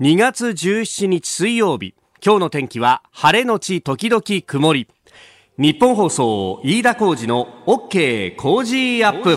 2月17日水曜日。今日の天気は晴れのち時々曇り。日本放送飯田浩二の OK 工事アップ。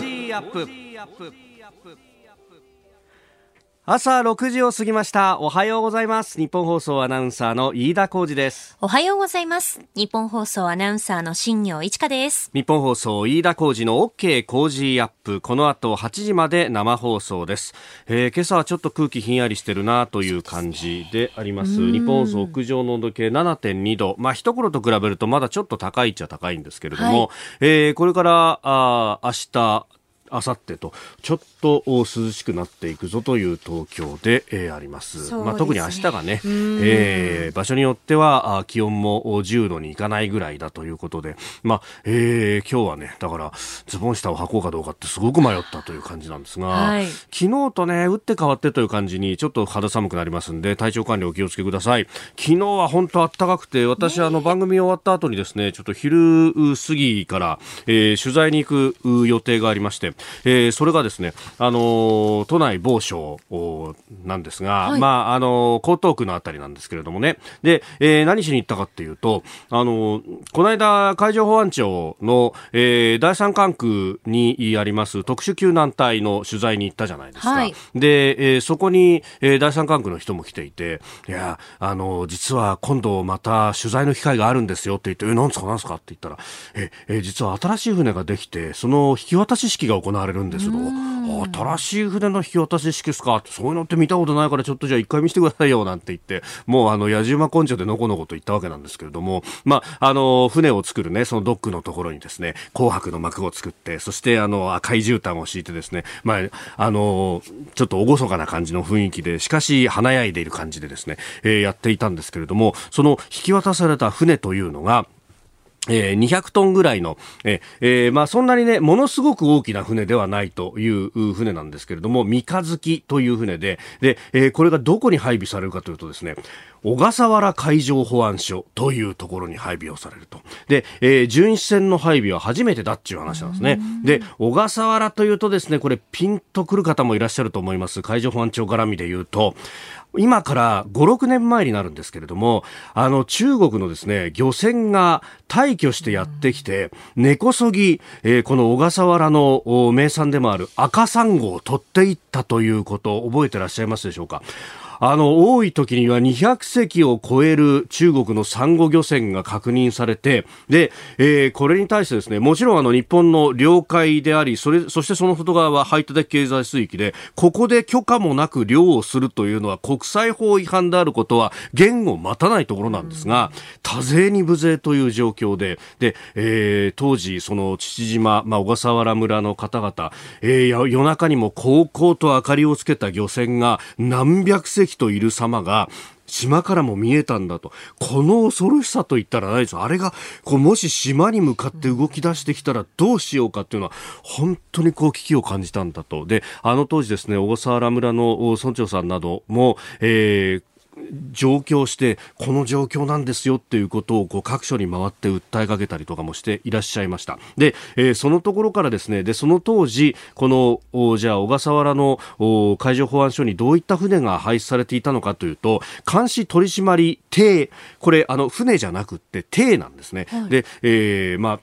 朝6時を過ぎました。おはようございます。日本放送アナウンサーの飯田浩二です。おはようございます。日本放送アナウンサーの新業一華です。日本放送飯田浩二の OK 工事アップ。この後8時まで生放送です、えー、今朝はちょっと空気ひんやりしてるなという感じであります。日本放送屋上の温度計7.2度まあ一頃と比べるとまだちょっと高いっちゃ高いんですけれども、はい、えー、これからあ明日あさってとちょっと涼しくなっていくぞという東京で、えー、あります。まあ、特に明日がね、えー、場所によってはあ気温も10度にいかないぐらいだということで、まあ、えー、今日はね、だからズボン下を履こうかどうかってすごく迷ったという感じなんですが、はい、昨日とね、打って変わってという感じにちょっと肌寒くなりますんで、体調管理お気をつけください。昨日は本当暖かくて、私、あの番組終わった後にですね、ちょっと昼過ぎから、えー、取材に行く予定がありまして、えー、それがですね、あの都内某所なんですが、はい、まあ、あの江東区のあたりなんですけれどもね、で、えー、何しに行ったかっていうと、あのこの間、海上保安庁の、えー、第三管区にあります特殊救難隊の取材に行ったじゃないですか。はい、で、えー、そこに、えー、第三管区の人も来ていて、いや、あの実は今度また取材の機会があるんですよって言って、え、なんですかなんですかって言ったら、え、え実は新しい船ができて、その引き渡し式が行われるんですと。新しい船の引き渡し式ですか？そういうのって見たことないからちょっとじゃあ一回見せてくださいよなんて言って、もうあの、野じ馬根性でのこのこと言ったわけなんですけれども、まあ、あの、船を作るね、そのドックのところにですね、紅白の幕を作って、そしてあの、赤い絨毯を敷いてですね、まあ、あの、ちょっと厳かな感じの雰囲気で、しかし華やいでいる感じでですね、えー、やっていたんですけれども、その引き渡された船というのが、えー、200トンぐらいの、えー、まあそんなにね、ものすごく大きな船ではないという船なんですけれども、三日月という船で、で、えー、これがどこに配備されるかというとですね、小笠原海上保安署というところに配備をされると。で、えー、巡視船の配備は初めてだっていう話なんですね。で、小笠原というとですね、これピンとくる方もいらっしゃると思います。海上保安庁絡みで言うと、今から5、6年前になるんですけれども、あの中国のですね、漁船が退去してやってきて、根こそぎ、えー、この小笠原の名産でもある赤サンゴを取っていったということ覚えてらっしゃいますでしょうか？あの、多い時には200隻を超える中国のサンゴ漁船が確認されて、で、えー、これに対してですね、もちろんあの日本の領海であり、それ、そしてその外側は排他的経済水域で、ここで許可もなく漁をするというのは国際法違反であることは言を待たないところなんですが、多勢に無勢という状況で、で、えー、当時、その父島、まあ、小笠原村の方々、えー、夜中にも高校と明かりをつけた漁船が何百隻といる様が島からも見えたんだと。この恐ろしさと言ったらないですあれが、こう、もし島に向かって動き出してきたらどうしようかっていうのは、本当にこう危機を感じたんだと。で、あの当時ですね、小笠原村の村長さんなども、えー、上京してこの状況なんですよっていうことをこう各所に回って訴えかけたりとかもしていらっしゃいました。で、えー、そのところからですねでその当時このじゃあ小笠原の海上保安署にどういった船が配置されていたのかというと監視取締艇これあの船じゃなくて艇なんですね、はい、で、えー、まあ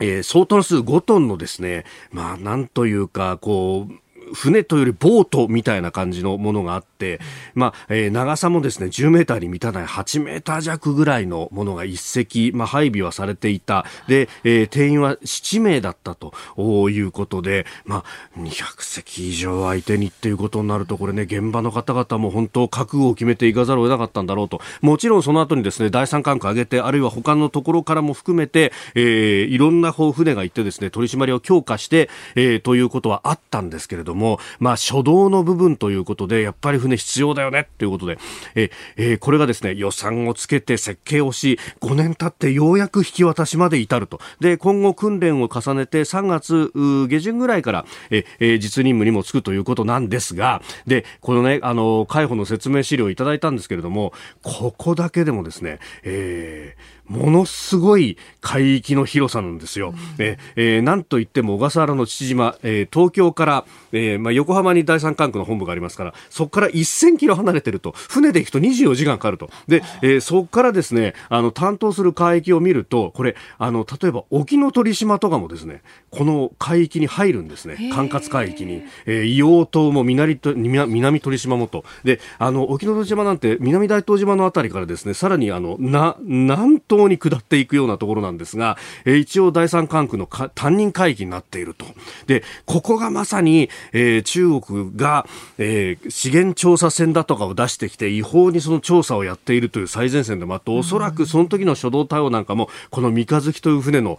えー、相当数5トンのですね、まあ、なんというか、こう、船というよりボートみたいな感じのものがあって、まあ、えー、長さもですね、10メーターに満たない8メーター弱ぐらいのものが1隻、まあ、配備はされていた。で、えー、定員は7名だったということで、まあ、200隻以上相手にっていうことになると、これね、現場の方々も本当覚悟を決めていかざるを得なかったんだろうと。もちろんその後にですね、第三管区上げて、あるいは他のところからも含めて、えー、いろんな船が行ってですね、取り締まりを強化して、えー、ということはあったんですけれども、も、まあ、初動の部分ということで、やっぱり船必要だよねということで、ええ、これがですね、予算をつけて設計をし、5年経ってようやく引き渡しまで至ると。で、今後訓練を重ねて3月下旬ぐらいから、ええ、実任務にもつくということなんですが、で、このね、あの、海保の説明資料をいただいたんですけれども、ここだけでもですね、えー、ものすごい海域の広さなんですよ。うん、ええー、なんといっても小笠原の父島、えー、東京から、ええーまあ、横浜に第三管区の本部がありますからそこから1000キロ離れてると。船で行くと24時間かかると。で、えー、そこからですねあの担当する海域を見るとこれあの例えば沖ノ鳥島とかもですねこの海域に入るんですね。管轄海域に、えー、硫黄島も南と南鳥島もと。であの沖ノ鳥島なんて南大東島のあたりからですねさらにあのな南東に下っていくようなところなんですが、えー、一応第三管区の担任海域になっていると。でここがまさに、えー、中国が、えー、資源調査船だとかを出してきて違法にその調査をやっているという最前線でもあっておそらくその時の初動対応なんかもこの三日月という船の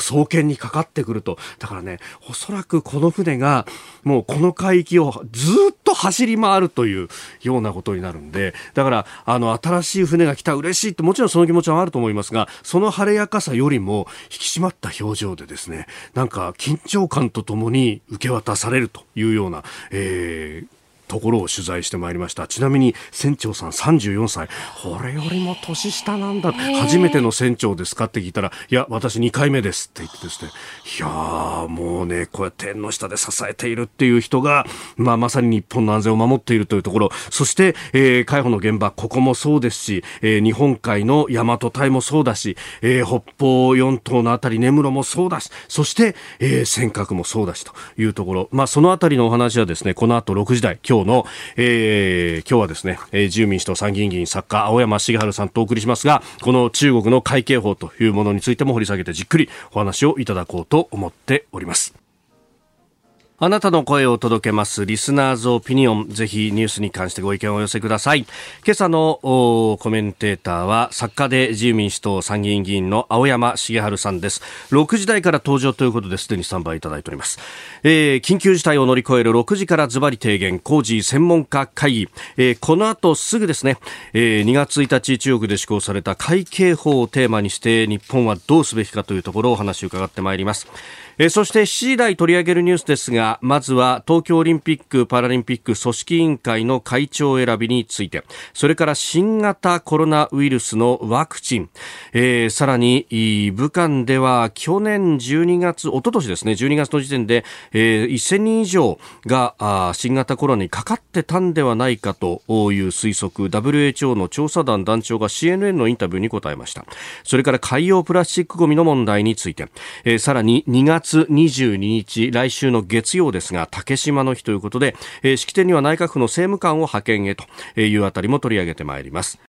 送検にかかってくると。だからねおそらくこの船がもうこの海域をずっと走り回るというようなことになるんでだからあの新しい船が来た嬉しいってもちろんその気持ちはあると思いますいますがその晴れやかさよりも引き締まった表情でですねなんか緊張感とともに受け渡されるというような、えーところを取材してまいりました。ちなみに船長さん34歳これよりも年下なんだ。初めての船長ですかって聞いたらいや私2回目ですって言ってですねいやもうねこうやって縁の下で支えているっていう人が、まあ、まさに日本の安全を守っているというところ。そして、えー、海保の現場ここもそうですし、えー、日本海の大和隊もそうだし、えー、北方四島のあたり根室もそうだしそして、えー、尖閣もそうだしというところ、まあ、そのあたりのお話はですねこの後6時台今日の、えー、今日はですね、えー、自由民主党参議院議員作家青山茂春さんとお送りしますがこの中国の会計法というものについても掘り下げてじっくりお話をいただこうと思っております。あなたの声を届けますリスナーズオピニオン。ぜひニュースに関してご意見をお寄せください。今朝のコメンテーターは作家で自由民主党参議院議員の青山茂春さんです。6時台から登場ということですでにスタンバイいただいております。えー、緊急事態を乗り越える6時からズバリ提言工事専門家会議。えー、この後すぐですね、えー、2月1日中国で施行された会計法をテーマにして日本はどうすべきかというところをお話を伺ってまいります。えそして7時台取り上げるニュースですがまずは東京オリンピック・パラリンピック組織委員会の会長選びについてそれから新型コロナウイルスのワクチン、えー、さらに武漢では去年12月おととしですね12月の時点で、えー、1000人以上があ新型コロナにかかってたんではないかという推測 WHO の調査団団長が CNN のインタビューに答えました。それから海洋プラスチックごみの問題について、えー、さらに2月月22日、来週の月曜ですが、竹島の日ということで、えー、式典には内閣府の政務官を派遣へというあたりも取り上げてまいります。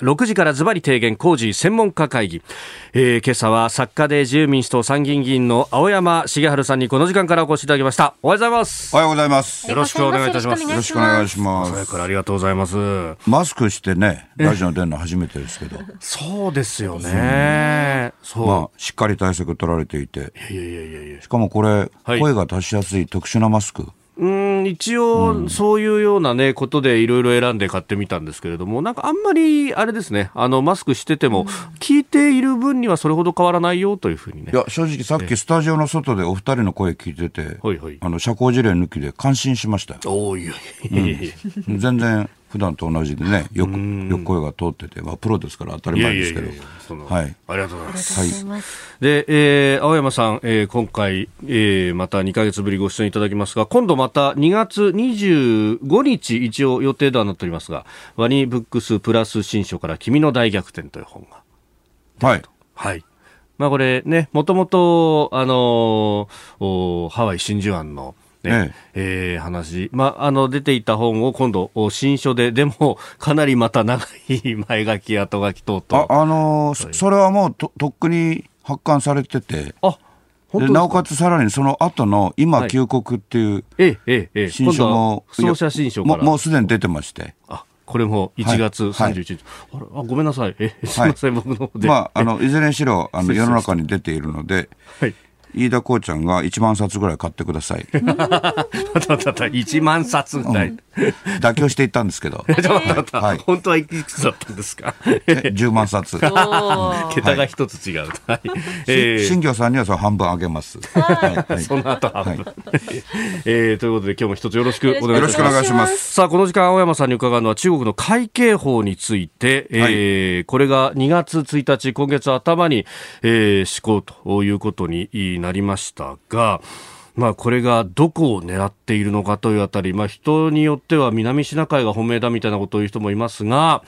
6時からズバリ提言工事専門家会議、えー、今朝は作家で自由民主党参議院議員の青山茂春さんにこの時間からお越しいただきました。おはようございます。おはようございます。よろしくお願いいたします。よろしくお願いします。早からありがとうございます。マスクしてねラジオ出るの初めてですけど。そうですよね、そう。まあしっかり対策取られていて。いやいやいやいや。しかもこれ、はい、声が出しやすい特殊なマスクうん一応、そういうような、ね、ことでいろいろ選んで買ってみたんですけれども、なんかあんまりあれですね、あのマスクしてても、聞いている分にはそれほど変わらないよというふうにね。いや、正直、さっきスタジオの外でお二人の声聞いてて、はいはい、あの社交辞令抜きで感心しましたよ。おいやいやいや、うん、全然普段と同じでね、よく、よく声が通ってて、まあ、プロですから当たり前ですけど。いやいやいやはい。ありがとうございます。はい。で、えー、青山さん、えー、今回、えー、また2か月ぶりご出演いただきますが、今度また2月25日、一応予定ではなっておりますが、ワニブックスプラス新書から君の大逆転という本が。はい。はい。まあこれね、もともと、あのー、ハワイ真珠湾の、ね、ええ。えー、話、まあ、あの出ていた本を今度、新書で、でも、かなりまた長い前書き、後書き等々あ、あのー、それはもうととっくに発刊されてて、あでなおかつさらにその後の今、旧国っていう新書も、そう写真書ももうすでに出てまして。あこれも1月31日、はい。はい、あごめんなさい、えすみません、僕の方で。まあ、あのいずれにしろあの世の中に出ているので、はい飯田こうちゃんが1万冊ぐらい買ってください。1万冊ぐらい、うん、妥協していったんですけど。はい、本当はいくつだったんですか ?10 万冊。桁が一つ違う。はい、えー、新庄さんにはその半分あげます。はい、その後半分、はいえー。ということで今日も一つよろしくお願いします。よろしくお願いします。さあ、この時間青山さんに伺うのは中国の会計法について、えー、これが2月1日、今月頭に、えー、施行ということになりましたが、まあ、これがどこを狙っているのかというあたり、まあ、人によっては南シナ海が本命だみたいなことを言う人もいますが、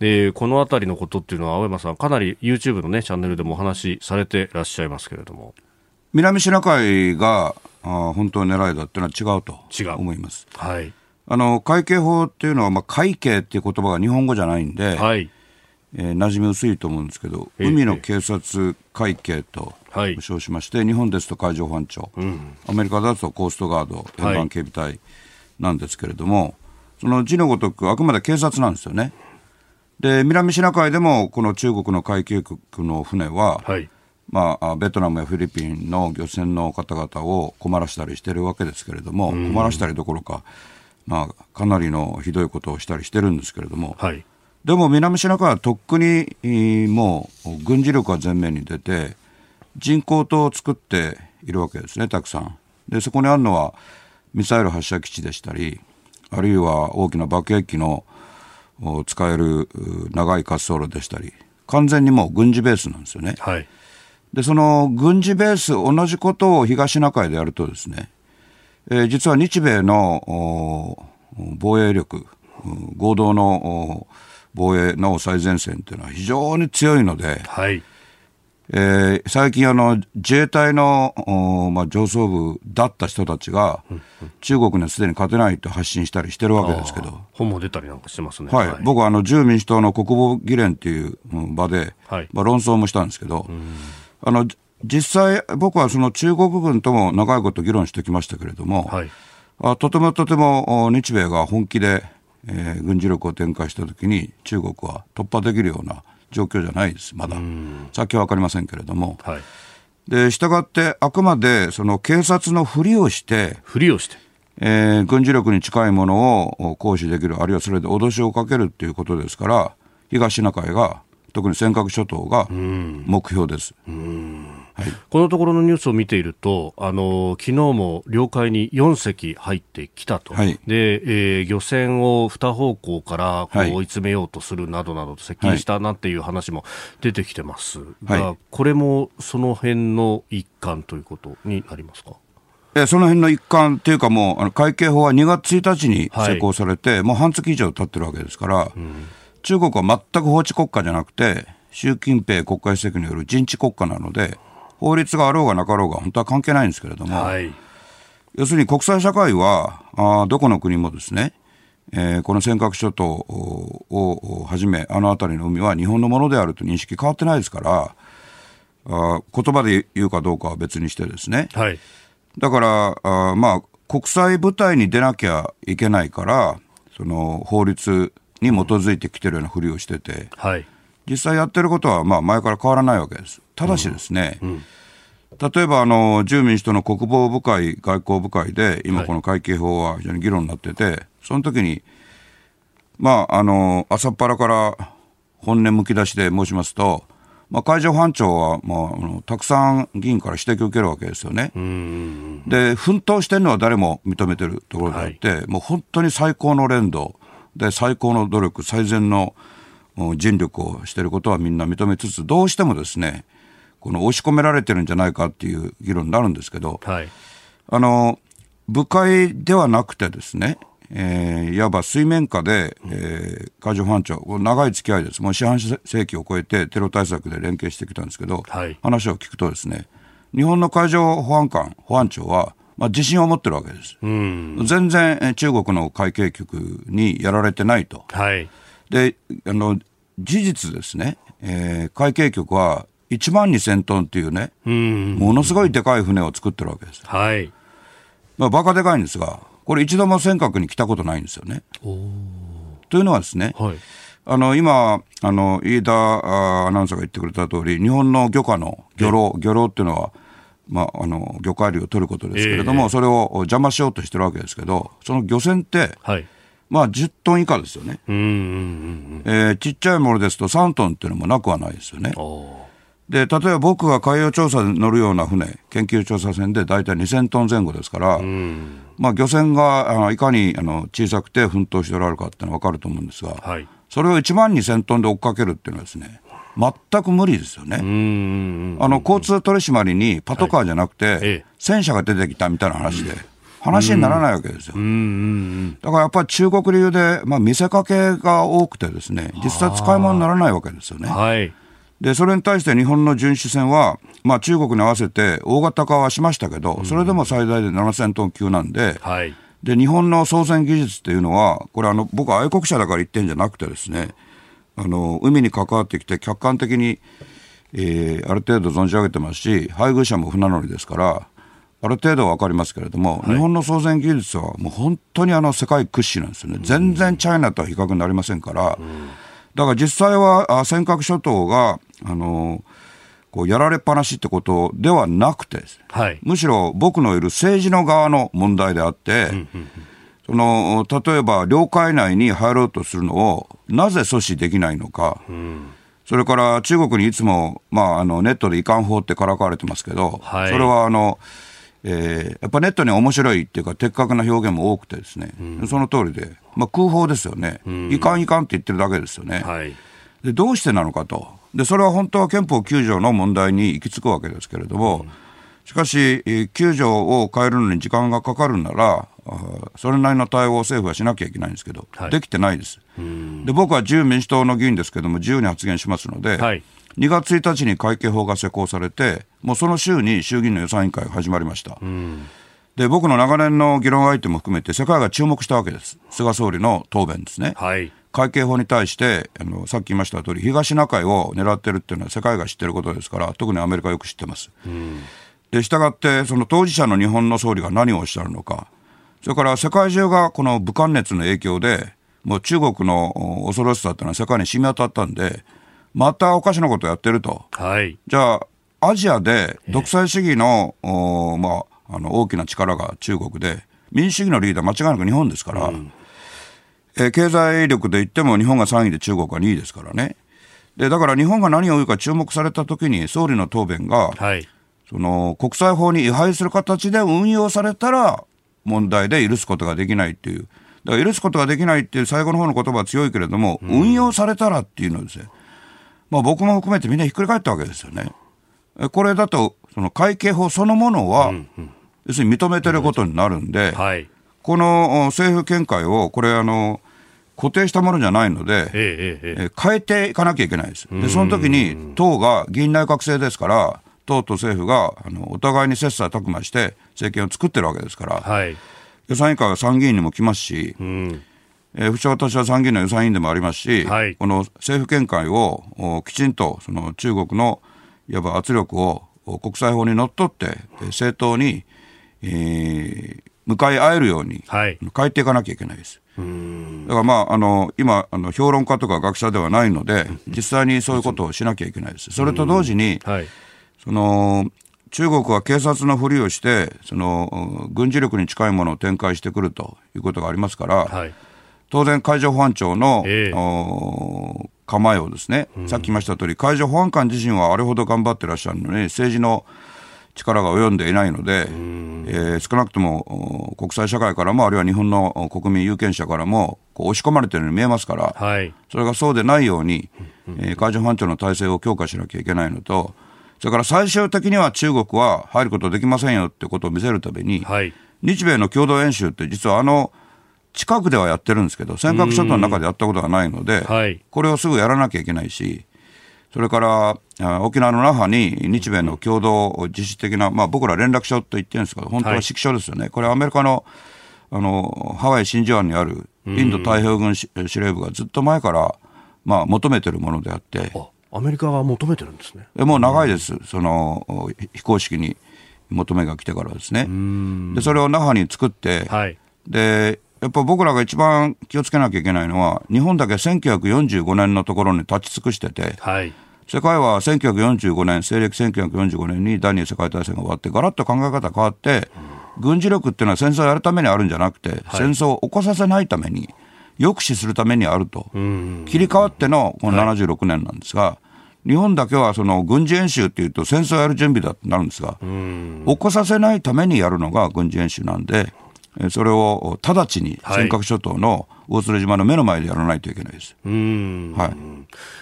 えー、このあたりのことっていうのは青山さんかなり YouTube のねチャンネルでもお話しされてらっしゃいますけれども。南シナ海があ本当の狙いだっていうのは違うと思います。はい、あの海警法っていうのは、まあ、海警っていう言葉が日本語じゃないんで、はい。えー、馴染み薄いと思うんですけど、海の警察会計と称しまして、はい、日本ですと海上保安庁、うん、アメリカだとコーストガード沿岸警備隊なんですけれども、はい、その字のごとくあくまで警察なんですよね。で南シナ海でもこの中国の海警局の船は、はい、まあ、ベトナムやフィリピンの漁船の方々を困らしたりしてるわけですけれども、困らしたりどころか、まあ、かなりのひどいことをしたりしてるんですけれども、はい、でも南シナ海はとっくにもう軍事力が前面に出て、人工島を作っているわけですね、たくさん。で、そこにあるのはミサイル発射基地でしたり、あるいは大きな爆撃機の使える長い滑走路でしたり、完全にもう軍事ベースなんですよね。はいで、その軍事ベース、同じことを東シナ海でやるとですね、えー、実は日米の防衛力、合同の防衛の最前線というのは非常に強いので、はい、えー、最近あの、自衛隊の、まあ、上層部だった人たちが、中国にはすでに勝てないと発信したりしてるわけですけど。本も出たりなんかしてますね。はい。はい、僕はあの、自由民主党の国防議連っていう場で、はい、まあ、論争もしたんですけど、あの実際、僕はその中国軍とも長いこと議論してきましたけれども、はい、あとてもとても日米が本気で、えー、軍事力を展開したときに、中国は突破できるような状況じゃないです、まだ。先は分かりませんけれども。はい、で、したがって、あくまでその警察のふりをして、ふりをして、えー、軍事力に近いものを行使できる、あるいはそれで脅しをかけるっていうことですから、東シナ海が特に尖閣諸島が目標です。はい、このところのニュースを見ていると、あの昨日も領海に4隻入ってきたと、はい、でえー、漁船を2方向からこう追い詰めようとするなどなどと接近したなんていう話も出てきてますが、はい、これもその辺の一環ということになりますか？その辺の一環っていうか、もうあの会計法は2月1日に施行されて、はい、もう半月以上経ってるわけですから、うん。中国は全く法治国家じゃなくて、習近平国家主席による人治国家なので、法律があろうがなかろうが本当は関係ないんですけれども、はい、要するに国際社会は、あどこの国もですね、えー、この尖閣諸島をはじめ、あの辺りの海は日本のものであると認識変わってないですから、あ言葉で言うかどうかは別にしてですね、はい、だからあ、まあ、国際舞台に出なきゃいけないから、その法律に基づいてきてるようなふりをしてて、はい、実際やってることはまあ前から変わらないわけです。ただしですね、うんうん、例えばあの自由民主党の国防部会、外交部会で、今、この会計法は非常に議論になってて、その時に、まあ、あの朝っぱらから本音むき出しで申しますと、まあ、海上保安庁は、まあ、あのたくさん議員から指摘を受けるわけですよね。で、奮闘してるのは誰も認めてるところであって、はい、もう本当に最高の連動。で最高の努力、最善の尽力をしていることはみんな認めつつ、どうしてもですね、この押し込められてるんじゃないかっていう議論になるんですけど、はい、あの、部会ではなくてですね、えー、いわば水面下で、えー、海上保安庁、長い付き合いです、もう四半世紀を超えてテロ対策で連携してきたんですけど、はい、話を聞くとですね、日本の海上保安官、保安庁は、まあ、自信を持ってるわけです。全然中国の海警局にやられてないと。はい、であの事実ですね、えー、海警局は1万2000トンっていうね、ものすごいでかい船を作ってるわけです。はい。まあ、バカでかいんですが、これ一度も尖閣に来たことないんですよね。というのはですね、はい、あの、今、あの、飯田アナウンサーが言ってくれた通り、日本の漁家の漁労、漁労っていうのは、まあ、あの魚介類を取ることですけれども、えー、それを邪魔しようとしてるわけですけど、その漁船って、はい、まあ、10トン以下ですよね、うんうんうんえー、ちっちゃいものですと3トンっていうのもなくはないですよね。で例えば僕が海洋調査で乗るような船、研究調査船で大体2000トン前後ですから、まあ、漁船があいかにあの小さくて奮闘しておられるかってのは分かると思うんですが、はい、それを1万2000トンで追っかけるっていうのはですね、全く無理ですよね。あの交通取り締まりにパトカーじゃなくて、戦車が出てきたみたいな話で。話にならないわけですよ。だからやっぱり中国流で、まあ、見せかけが多くてですね、実際使い物にならないわけですよね。はい、で、それに対して日本の巡視船は、まあ、中国に合わせて大型化はしましたけど、それでも最大で7000トン級なんで、はい、で、日本の操船技術っていうのは、これあの、僕は愛国者だから言ってんじゃなくてですね、あの、海に関わってきて客観的に、えー、ある程度存じ上げてますし、配偶者も船乗りですから、ある程度は分かりますけれども、はい、日本の操船技術はもう本当にあの世界屈指なんですよね、全然チャイナとは比較になりませんから、だから実際は尖閣諸島が、あのこうやられっぱなしってことではなくて、はい、むしろ僕のいる政治の側の問題であって、その例えば領海内に入ろうとするのをなぜ阻止できないのか。うん。それから中国にいつも、まあ、あのネットで遺憾法ってからかわれてますけど、はい、それはあのえー、やっぱネットに面白いっていうか、的確な表現も多くてですね、うん、その通りで、まあ、空砲ですよね、うん、いかんいかんって言ってるだけですよね。はい、でどうしてなのかと。で、それは本当は憲法9条の問題に行き着くわけですけれども、うん、しかし、9条を変えるのに時間がかかるなら、それなりの対応を政府はしなきゃいけないんですけど、はい、できてないです。で僕は自由民主党の議員ですけども、自由に発言しますので、はい2月1日に会計法が施行されて、もうその週に衆議院の予算委員会が始まりました。で、僕の長年の議論相手も含めて、世界が注目したわけです。菅総理の答弁ですね。はい、会計法に対してあの、さっき言いました通り、東シナ海を狙ってるっていうのは世界が知ってることですから、特にアメリカはよく知ってます。で、したがって、その当事者の日本の総理が何をおっしゃるのか、それから世界中がこの武漢熱の影響で、もう中国の恐ろしさっていうのは世界に染み渡ったんで、またおかしなことやってると。はい。じゃあ、アジアで独裁主義の、えー、まあ、あの大きな力が中国で、民主主義のリーダー間違いなく日本ですから、うん、えー、経済力で言っても日本が3位で中国が2位ですからね。で、だから日本が何を言うか注目されたときに総理の答弁が、はい、その国際法に違反する形で運用されたら問題で許すことができないっていう。だから許すことができないっていう最後の方の言葉は強いけれども、うん、運用されたらっていうのですね。まあ、僕も含めてみんなひっくり返ったわけですよね。これだと、その会計法そのものは、要するに認めてることになるんで、はい、この政府見解を、これあの、固定したものじゃないので、ええ変えていかなきゃいけないです。で、その時に党が議員内閣制ですから、党と政府があのお互いに切磋琢磨して政権を作ってるわけですから、はい、予算委員会は参議院にも来ますし、うんえー、不私は参議院の予算委員でもありますし、はい、この政府見解をきちんとその中国のいわば圧力を国際法にのっとって正当に、えー、向かい合えるように変えていかなきゃいけないです。だからまあ、あの、今、あの、評論家とか学者ではないので、実際にそういうことをしなきゃいけないです。それと同時に、はい、その、中国は警察のふりをして、その、軍事力に近いものを展開してくるということがありますから、はい当然、海上保安庁の、えー、構えをですね、うん、さっき言いました通り、海上保安官自身はあれほど頑張ってらっしゃるのに、政治の力が及んでいないので、うん、えー、少なくとも国際社会からも、あるいは日本の国民有権者からも、押し込まれているように見えますから、はい、それがそうでないように、えー、海上保安庁の体制を強化しなきゃいけないのと、それから最終的には中国は入ることできませんよってことを見せるために、はい、日米の共同演習って、実はあの、近くではやってるんですけど、尖閣諸島の中でやったことがないので、はい、これをすぐやらなきゃいけないし、それから沖縄の那覇に日米の共同実施的な、まあ、僕ら連絡所と言ってるんですけど、本当は指揮所ですよね、はい、これ、アメリカのあのハワイ真珠湾にあるインド太平洋軍司令部がずっと前から、まあ、求めてるものであって。アメリカは求めてるんですね。もう長いです、その非公式に求めが来てからですね。でそれを那覇に作って、はい、でやっぱ僕らが一番気をつけなきゃいけないのは、日本だけ1945年のところに立ち尽くしてて、はい、世界は1945年、西暦1945年に第二次世界大戦が終わって、ガラッと考え方変わって、うん、軍事力っていうのは戦争をやるためにあるんじゃなくて、はい、戦争を起こさせないために、抑止するためにあると、切り替わってのこの76年なんですが、はい、日本だけはその軍事演習っていうと戦争をやる準備だってなるんですが、起こさせないためにやるのが軍事演習なんで、それを直ちに尖閣諸島の大鶴島の目の前でやらないといけないです。はい、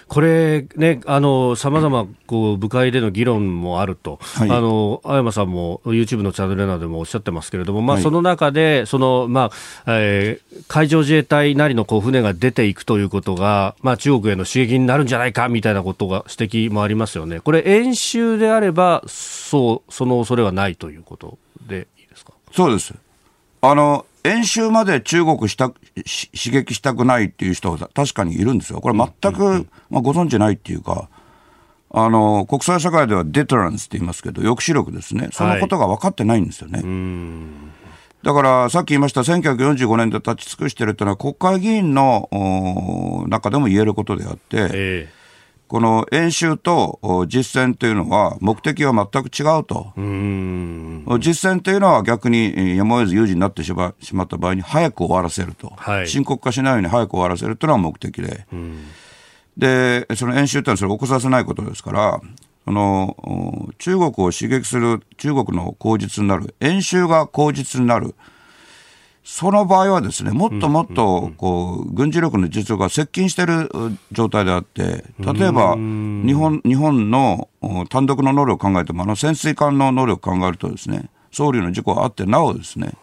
これね、あの、ざま、こう、部会での議論もあると、はい、あの、青山さんも YouTube のチャンネルなどでもおっしゃってますけれども、まあ、その中で、その、まあ、えー、海上自衛隊なりのこう船が出ていくということが、まあ、中国への刺激になるんじゃないかみたいなことが指摘もありますよね。これ、演習であれば、そう、その恐れはないということでいいですか？そうです。あの、演習まで中国した刺激したくないっていう人は確かにいるんですよ。これ全く、まあ、ご存知ないっていうか、あの、国際社会ではデトランスって言いますけど、抑止力ですね。そのことが分かってないんですよね。はい、だから、さっき言いました、1945年で立ち尽くしてるっていうのは、国会議員の中でも言えることであって、えーこの演習と実践というのは、目的は全く違うと。う実践というのは逆にやむを得ず有事になってしまった場合に早く終わらせると、はい、深刻化しないように早く終わらせるというのが目的で、でその演習というのはそれを起こさせないことですから、その中国を刺激する中国の口実になる、演習が口実になる。その場合はですね、もっともっと、こう、軍事力の実力が接近している状態であって、例えば、日本、日本の単独の能力を考えても、あの潜水艦の能力を考えるとですね、総理の事故があってなおですね、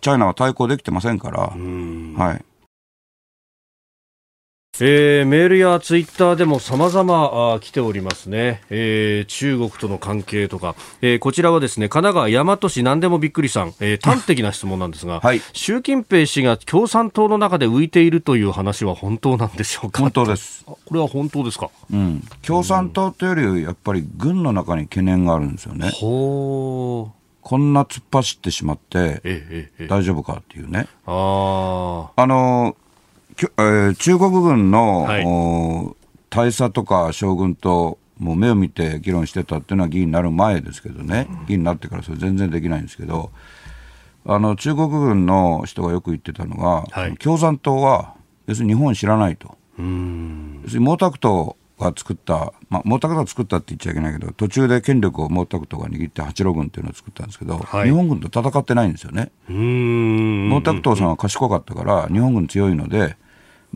チャイナは対抗できてませんから、はい。えー、メールやツイッターでも様々来ておりますね、えー、中国との関係とか、えー、こちらはですね神奈川大和市何でもびっくりさん、えー、端的な質問なんですが、はい、習近平氏が共産党の中で浮いているという話は本当なんでしょうか？本当です。これは本当ですか、うん、共産党というよりやっぱり軍の中に懸念があるんですよね。ほうこんな突っ走ってしまって大丈夫かっていうね。ああのえー、中国軍の、はい、大佐とか将軍ともう目を見て議論してたっていうのは議員になる前ですけどね、議員になってからそれ全然できないんですけど、あの中国軍の人がよく言ってたのが、はい、共産党は要するに日本を知らないと。要するに毛沢東が作った、まあ、毛沢東が作ったって言っちゃいけないけど、途中で権力を毛沢東が握って八路軍っていうのを作ったんですけど、はい、日本軍と戦ってないんですよね。毛沢東さんは賢かったから、日本軍強いので、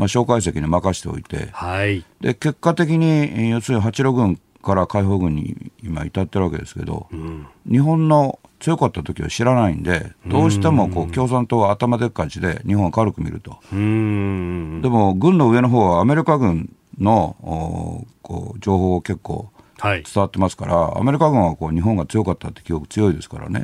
まあ、蒋介石に任せておいて、はい、で結果的に要するに八路軍から解放軍に今至ってるわけですけど、うん、日本の強かった時を知らないんで、どうしてもこう共産党は頭でっかちで日本を軽く見ると。でも軍の上の方はアメリカ軍のこう情報を結構伝わってますから、はい、アメリカ軍はこう日本が強かったって記憶強いですからね。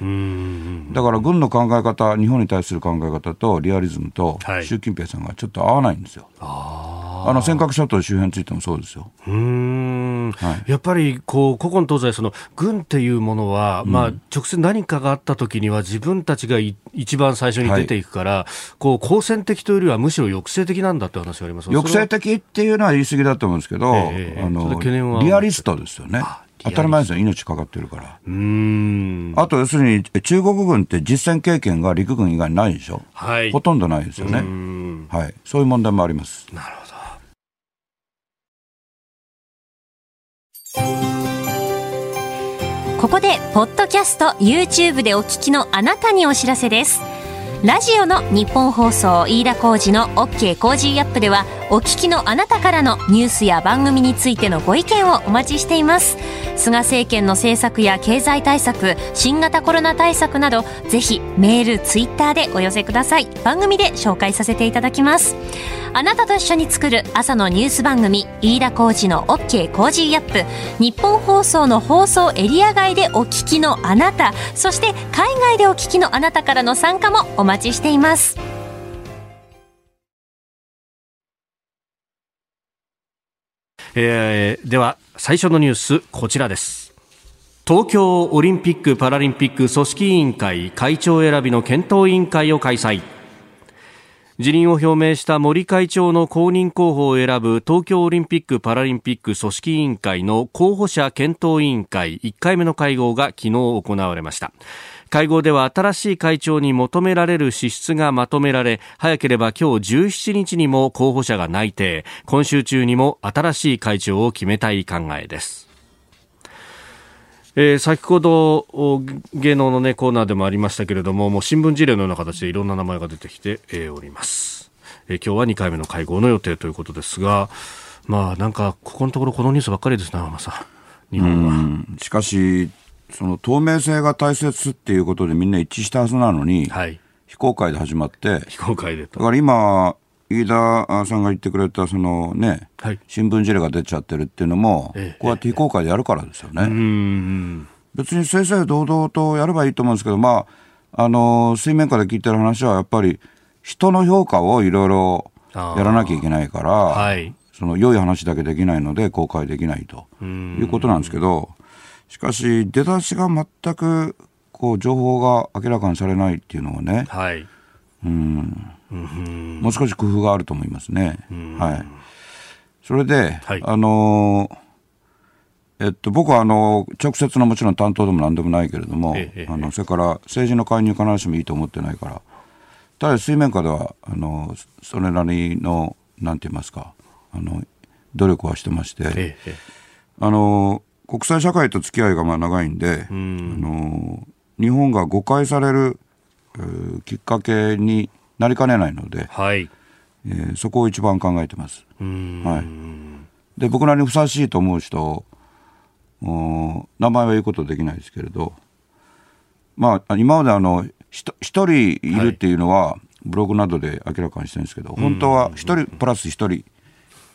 だから軍の考え方、日本に対する考え方とリアリズムと習近平さんがちょっと合わないんですよ。はいあの尖閣諸島周辺についてもそうですよ。うん、はい、やっぱりこう古今東西その軍っていうものは、うん、まあ直接何かがあった時には自分たちが一番最初に出ていくから、はい、こう好戦的というよりはむしろ抑制的なんだって話があります。抑制的っていうのは言い過ぎだと思うんですけど、えー、あのリアリストですよね。当たり前ですよ、命かかってるから。あと、要するに、中国軍って実戦経験が陸軍以外にないでしょ、はい、ほとんどないですよね、はい、そういう問題もあります。なるほど。ここでポッドキャスト YouTube でお聞きのあなたにお知らせですラジオのニッポン放送飯田浩司の OK Cozy up ではお聞きのあなたからのニュースや番組についてのご意見をお待ちしています。菅政権の政策や経済対策新型コロナ対策などぜひメールツイッターでお寄せください。番組で紹介させていただきます。あなたと一緒に作る朝のニュース番組飯田浩司の OK Cozy up。ニッポン放送の放送エリア外でお聞きのあなたそして海外でお聞きのあなたからの参加もお待ちしています。えー、では最初のニュースこちらです。東京オリンピック・パラリンピック組織委員会会長選びの検討委員会を開催。辞任を表明した森会長の公認候補を選ぶ東京オリンピック・パラリンピック組織委員会の候補者検討委員会1回目の会合が昨日行われました。会合では新しい会長に求められる資質がまとめられ早ければ今日17日にも候補者が内定。今週中にも新しい会長を決めたい考えです。えー、先ほど芸能の、ね、コーナーでもありましたけれどももう新聞事例のような形でいろんな名前が出てきて、えー、おります、えー、今日は2回目の会合の予定ということですがまあなんかここのところこのニュースばっかりですね天さん日本は。しかしその透明性が大切っていうことでみんな一致したはずなのに、はい、非公開で始まって非公開でだから今飯田さんが言ってくれたそのね、はい、新聞事例が出ちゃってるっていうのも、ええ、こうやって非公開でやるからですよね。別に正々堂々とやればいいと思うんですけど、まあ、あの水面下で聞いてる話はやっぱり人の評価をいろいろやらなきゃいけないから、はい、その良い話だけできないので公開できないということなんですけど、しかし出だしが全くこう情報が明らかにされないっていうのはね、はい、うんもう少し工夫があると思いますね。はい。それで、はい、あのえっと、僕はあの直接のもちろん担当でもなんでもないけれども、ええ、あのそれから政治の介入必ずしもいいと思ってないから、ただ水面下ではあのそれなりのなんて言いますかあの努力はしてまして、え、あの国際社会と付き合いがまあ長いんで、ん。あの日本が誤解されるきっかけになりかねないので、はい。えー、そこを一番考えてます。はい、で僕なりにふさわしいと思う人名前は言うことできないですけれど、まあ、今まであの一人いるっていうのは、ブログなどで明らかにしてるんですけど、本当は一人プラス一人い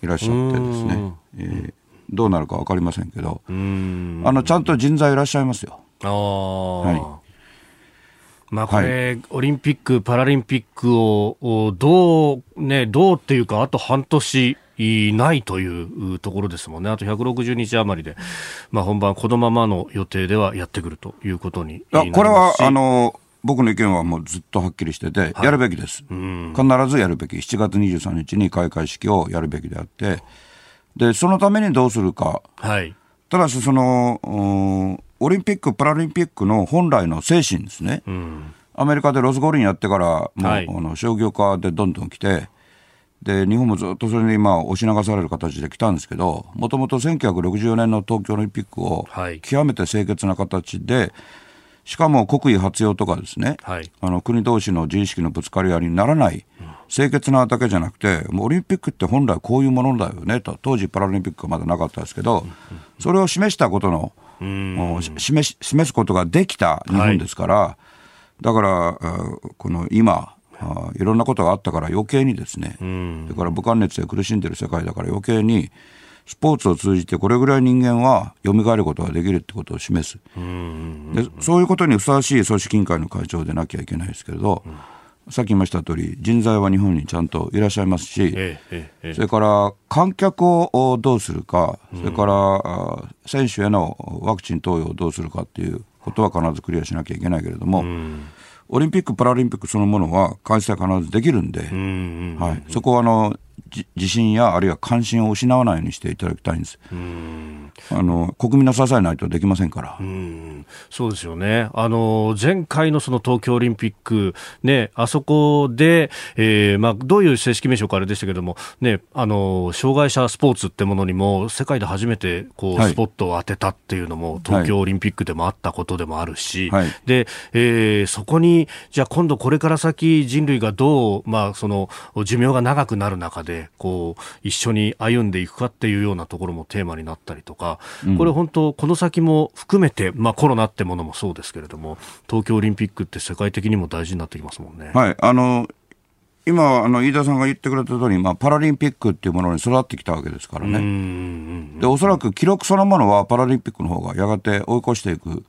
らっしゃってですね、えー、どうなるか分かりませんけど、あのちゃんと人材いらっしゃいますよ。はいまあ、これ、はい、オリンピック・パラリンピックをどう、ね、どうっていうか、あと半年ないというところですもんね、あと160日余りで、まあ、本番、このままの予定ではやってくるということにこれはあの僕の意見はもうずっとはっきりしてて、やるべきです、必ずやるべき、7月23日に開会式をやるべきであって、でそのためにどうするか、はい、ただしその、オリンピック・パラリンピックの本来の精神ですね、うん、アメリカでロス五輪やってから、もう、はい、あの商業化でどんどん来て、で日本もずっとそれに今押し流される形で来たんですけど、もともと1964年の東京オリンピックを極めて清潔な形で、しかも国威発揚とかですね、はい、あの国同士の自意識のぶつかり合いにならない、清潔なだけじゃなくて、もうオリンピックって本来こういうものだよねと、当時パラリンピックはまだなかったですけど、それを示したことの示し示すことができた日本ですから、はい、だからこの今いろんなことがあったから余計にですね、だから武漢熱で苦しんでる世界だから余計にスポーツを通じてこれぐらい人間は蘇ることができるってことを示す。でそういうことにふさわしい組織委員会の会長でなきゃいけないですけれど、さっき言いました通り人材は日本にちゃんといらっしゃいますし、それから観客をどうするか、それから選手へのワクチン投与をどうするかっていうことは必ずクリアしなきゃいけないけれども、オリンピック・パラリンピックそのものは開催必ずできるんで、はい、そこはあの自信やあるいは関心を失わないようにしていただきたいんです。あの国民の支えないとできませんから。うそうですよね。あの前回のその東京オリンピックね、あそこで、えー、まあどういう正式名称かあれでしたけども、ね、あの障害者スポーツってものにも世界で初めてこう、スポットを当てたっていうのも東京オリンピックでもあったことでもあるし、はい、で、えー、そこにじゃあ今度これから先人類がどうまあその寿命が長くなる中でこう一緒に歩んでいくかっていうようなところもテーマになったりとか、うん、これ本当この先も含めて、まあ、コロナってものもそうですけれども東京オリンピックって世界的にも大事になってきますもんね。はい。あの今、あの飯田さんが言ってくれた通り、まあ、パラリンピックっていうものに育ってきたわけですからね、でおそらく記録そのものはパラリンピックの方がやがて追い越していく、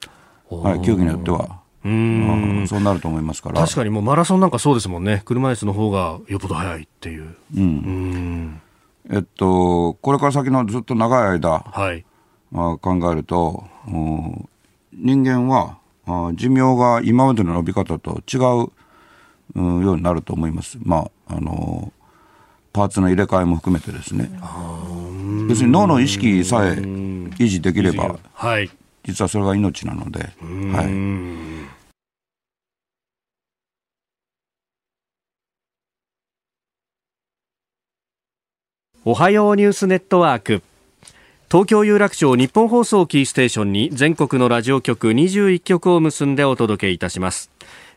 はい、競技によっては。うん。そうなると思いますから。確かにもうマラソンなんかそうですもんね。車椅子の方がよっぽど速いっていう、うん、うん。えっとこれから先のずっと長い間、はい。まあ、考えると人間は寿命が今までの伸び方と違う、うん、ようになると思います。まああのパーツの入れ替えも含めてですね。別に脳の意識さえ維持できれば、はい、実はそれが命なので、はい、おはようニュースネットワーク。東京有楽町日本放送キーステーションに全国のラジオ局21局を結んでお届けいたします。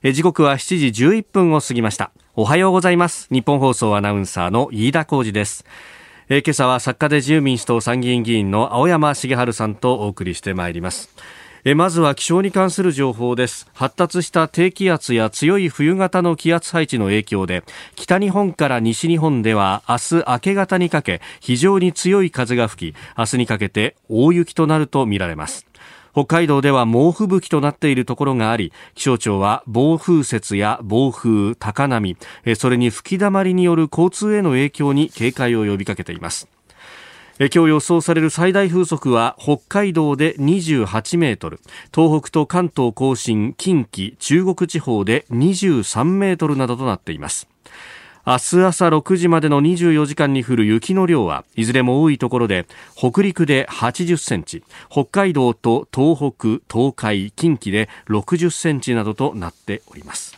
時刻は7時11分を過ぎました。おはようございます。日本放送アナウンサーの飯田浩二です今朝は作家で自由民主党参議院議員の青山茂春さんとお送りしてまいります。まずは気象に関する情報です。発達した低気圧や強い冬型の気圧配置の影響で北日本から西日本では明日明け方にかけ非常に強い風が吹き明日にかけて大雪となるとみられます。北海道では猛吹雪となっているところがあり気象庁は暴風雪や暴風高波それに吹きだまりによる交通への影響に警戒を呼びかけています。今日予想される最大風速は北海道で28メートル東北と関東甲信近畿中国地方で23メートルなどとなっています。明日朝6時までの24時間に降る雪の量はいずれも多いところで北陸で80センチ北海道と東北東海近畿で60センチなどとなっております。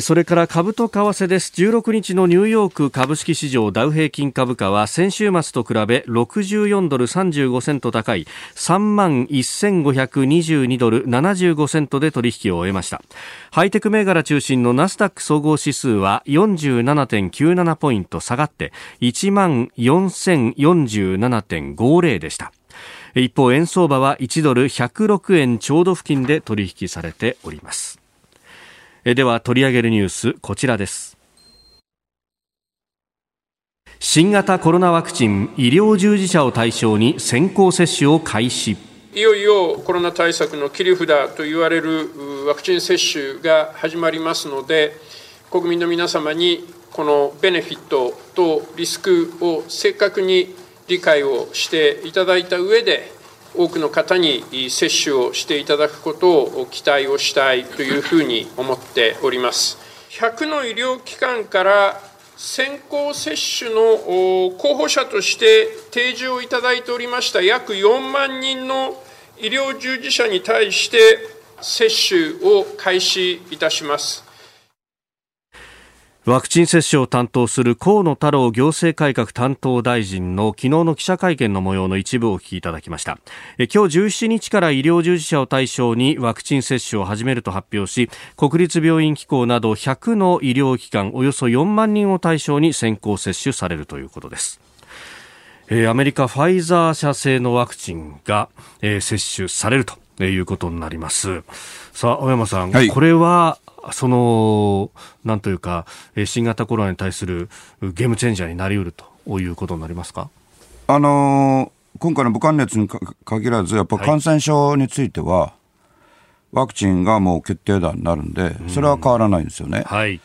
それから株と為替です。16日のニューヨーク株式市場ダウ平均株価は先週末と比べ64ドル35セント高い3万1522ドル75セントで取引を終えました。ハイテク銘柄中心のナスダック総合指数は47.97ポイント下がって1万4047.50でした。一方円相場は1ドル106円ちょうど付近で取引されております。えでは取り上げるニュースこちらです。新型コロナワクチン医療従事者を対象に先行接種を開始。いよいよコロナ対策の切り札と言われるワクチン接種が始まりますので国民の皆様にこのベネフィットとリスクを正確に理解をしていただいた上で多くの方に接種をしていただくことを期待をしたいというふうに思っております。100の医療機関から先行接種の候補者として提示をいただいておりました約4万人の医療従事者に対して接種を開始いたします。ワクチン接種を担当する河野太郎行政改革担当大臣の昨日の記者会見の模様の一部をお聞きいただきました。え今日17日から医療従事者を対象にワクチン接種を始めると発表し国立病院機構など100の医療機関およそ4万人を対象に先行接種されるということです。えアメリカファイザー社製のワクチンが、えー、接種されるということになります。さあ青山さん、はい、これはその、なんというか、新型コロナに対するゲームチェンジャーになりうるということになりますか？あのー、今回の武漢熱に限らず、やっぱ感染症については、ワクチンがもう決定打になるんで、それは変わらないんですよね。はい、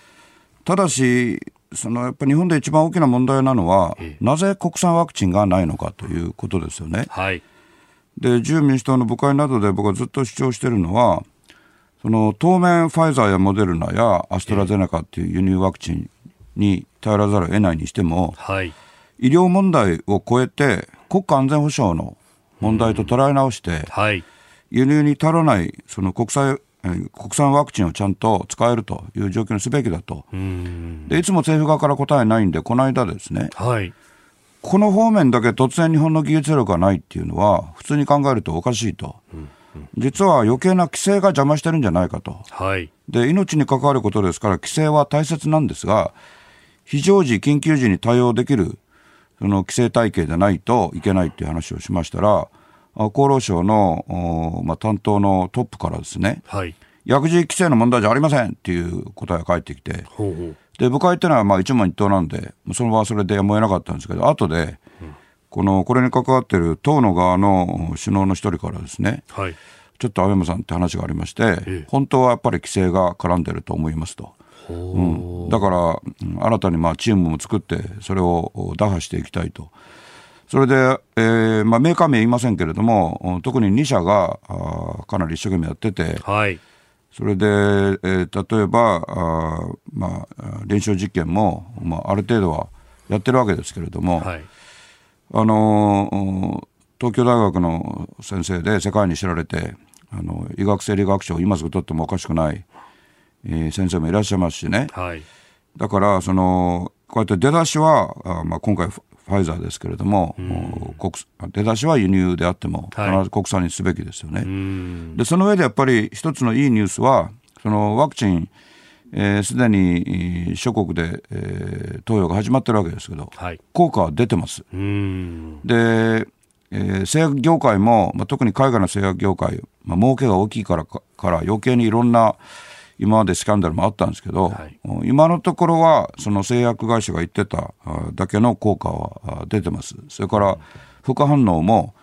ただし、そのやっぱ日本で一番大きな問題なのは、なぜ国産ワクチンがないのかということですよね。はい、で自由民主党の部会などで僕はずっと主張しているのは、その当面、ファイザーやモデルナやアストラゼネカっていう輸入ワクチンに頼らざるを得ないにしても、はい、医療問題を超えて国家安全保障の問題と捉え直して、はい、輸入に足らないその国際国産ワクチンをちゃんと使えるという状況にすべきだと、でいつも政府側から答えないんで、この間ですね、はい、この方面だけ突然、日本の技術力がないっていうのは、普通に考えるとおかしいと。うん実は余計な規制が邪魔してるんじゃないかと、はい、で命に関わることですから、規制は大切なんですが、非常時、緊急時に対応できるその規制体系でないといけないっていう話をしましたら、厚労省の、まあ、担当のトップからですね、はい、薬事規制の問題じゃありませんっていう答えが返ってきて、ほうほう。で部会っていうのはまあ一問一答なんで、その場はそれでやむを得なかったんですけど、後で、このこれに関わっている党の側の首脳の一人からですね、はい、ちょっと安倍山さんって話がありまして、ええ、本当はやっぱり規制が絡んでると思いますと。う。ん、だから、新たにまあチームも作って、それを打破していきたいと。それで、えーまあ、メーカー名言いませんけれども、特に2社があかなり一生懸命やってて、はい、それで、えー、例えばあ、まあ、臨床実験も、まあ、ある程度はやってるわけですけれども、はいあの東京大学の先生で世界に知られてあの医学生理学賞を今すぐ取ってもおかしくない、えー、先生もいらっしゃいますしね、はい、だからそのこうやって出だしはあ、まあ、今回フファイザーですけれども、国出だしは輸入であっても、必ず国産にすべきですよね。でその上でやっぱり一つのいいニュースは、そのワクチン、す、えー、で、に諸国で、えー、投与が始まってるわけですけど、はい、効果は出てます。で、えー、製薬業界も、まあ、特に海外の製薬業界、まあ儲けが大きいからから余計にいろんな今までスキャンダルもあったんですけど、はい、今のところはその製薬会社が言ってただけの効果は出てます。それから副反応も、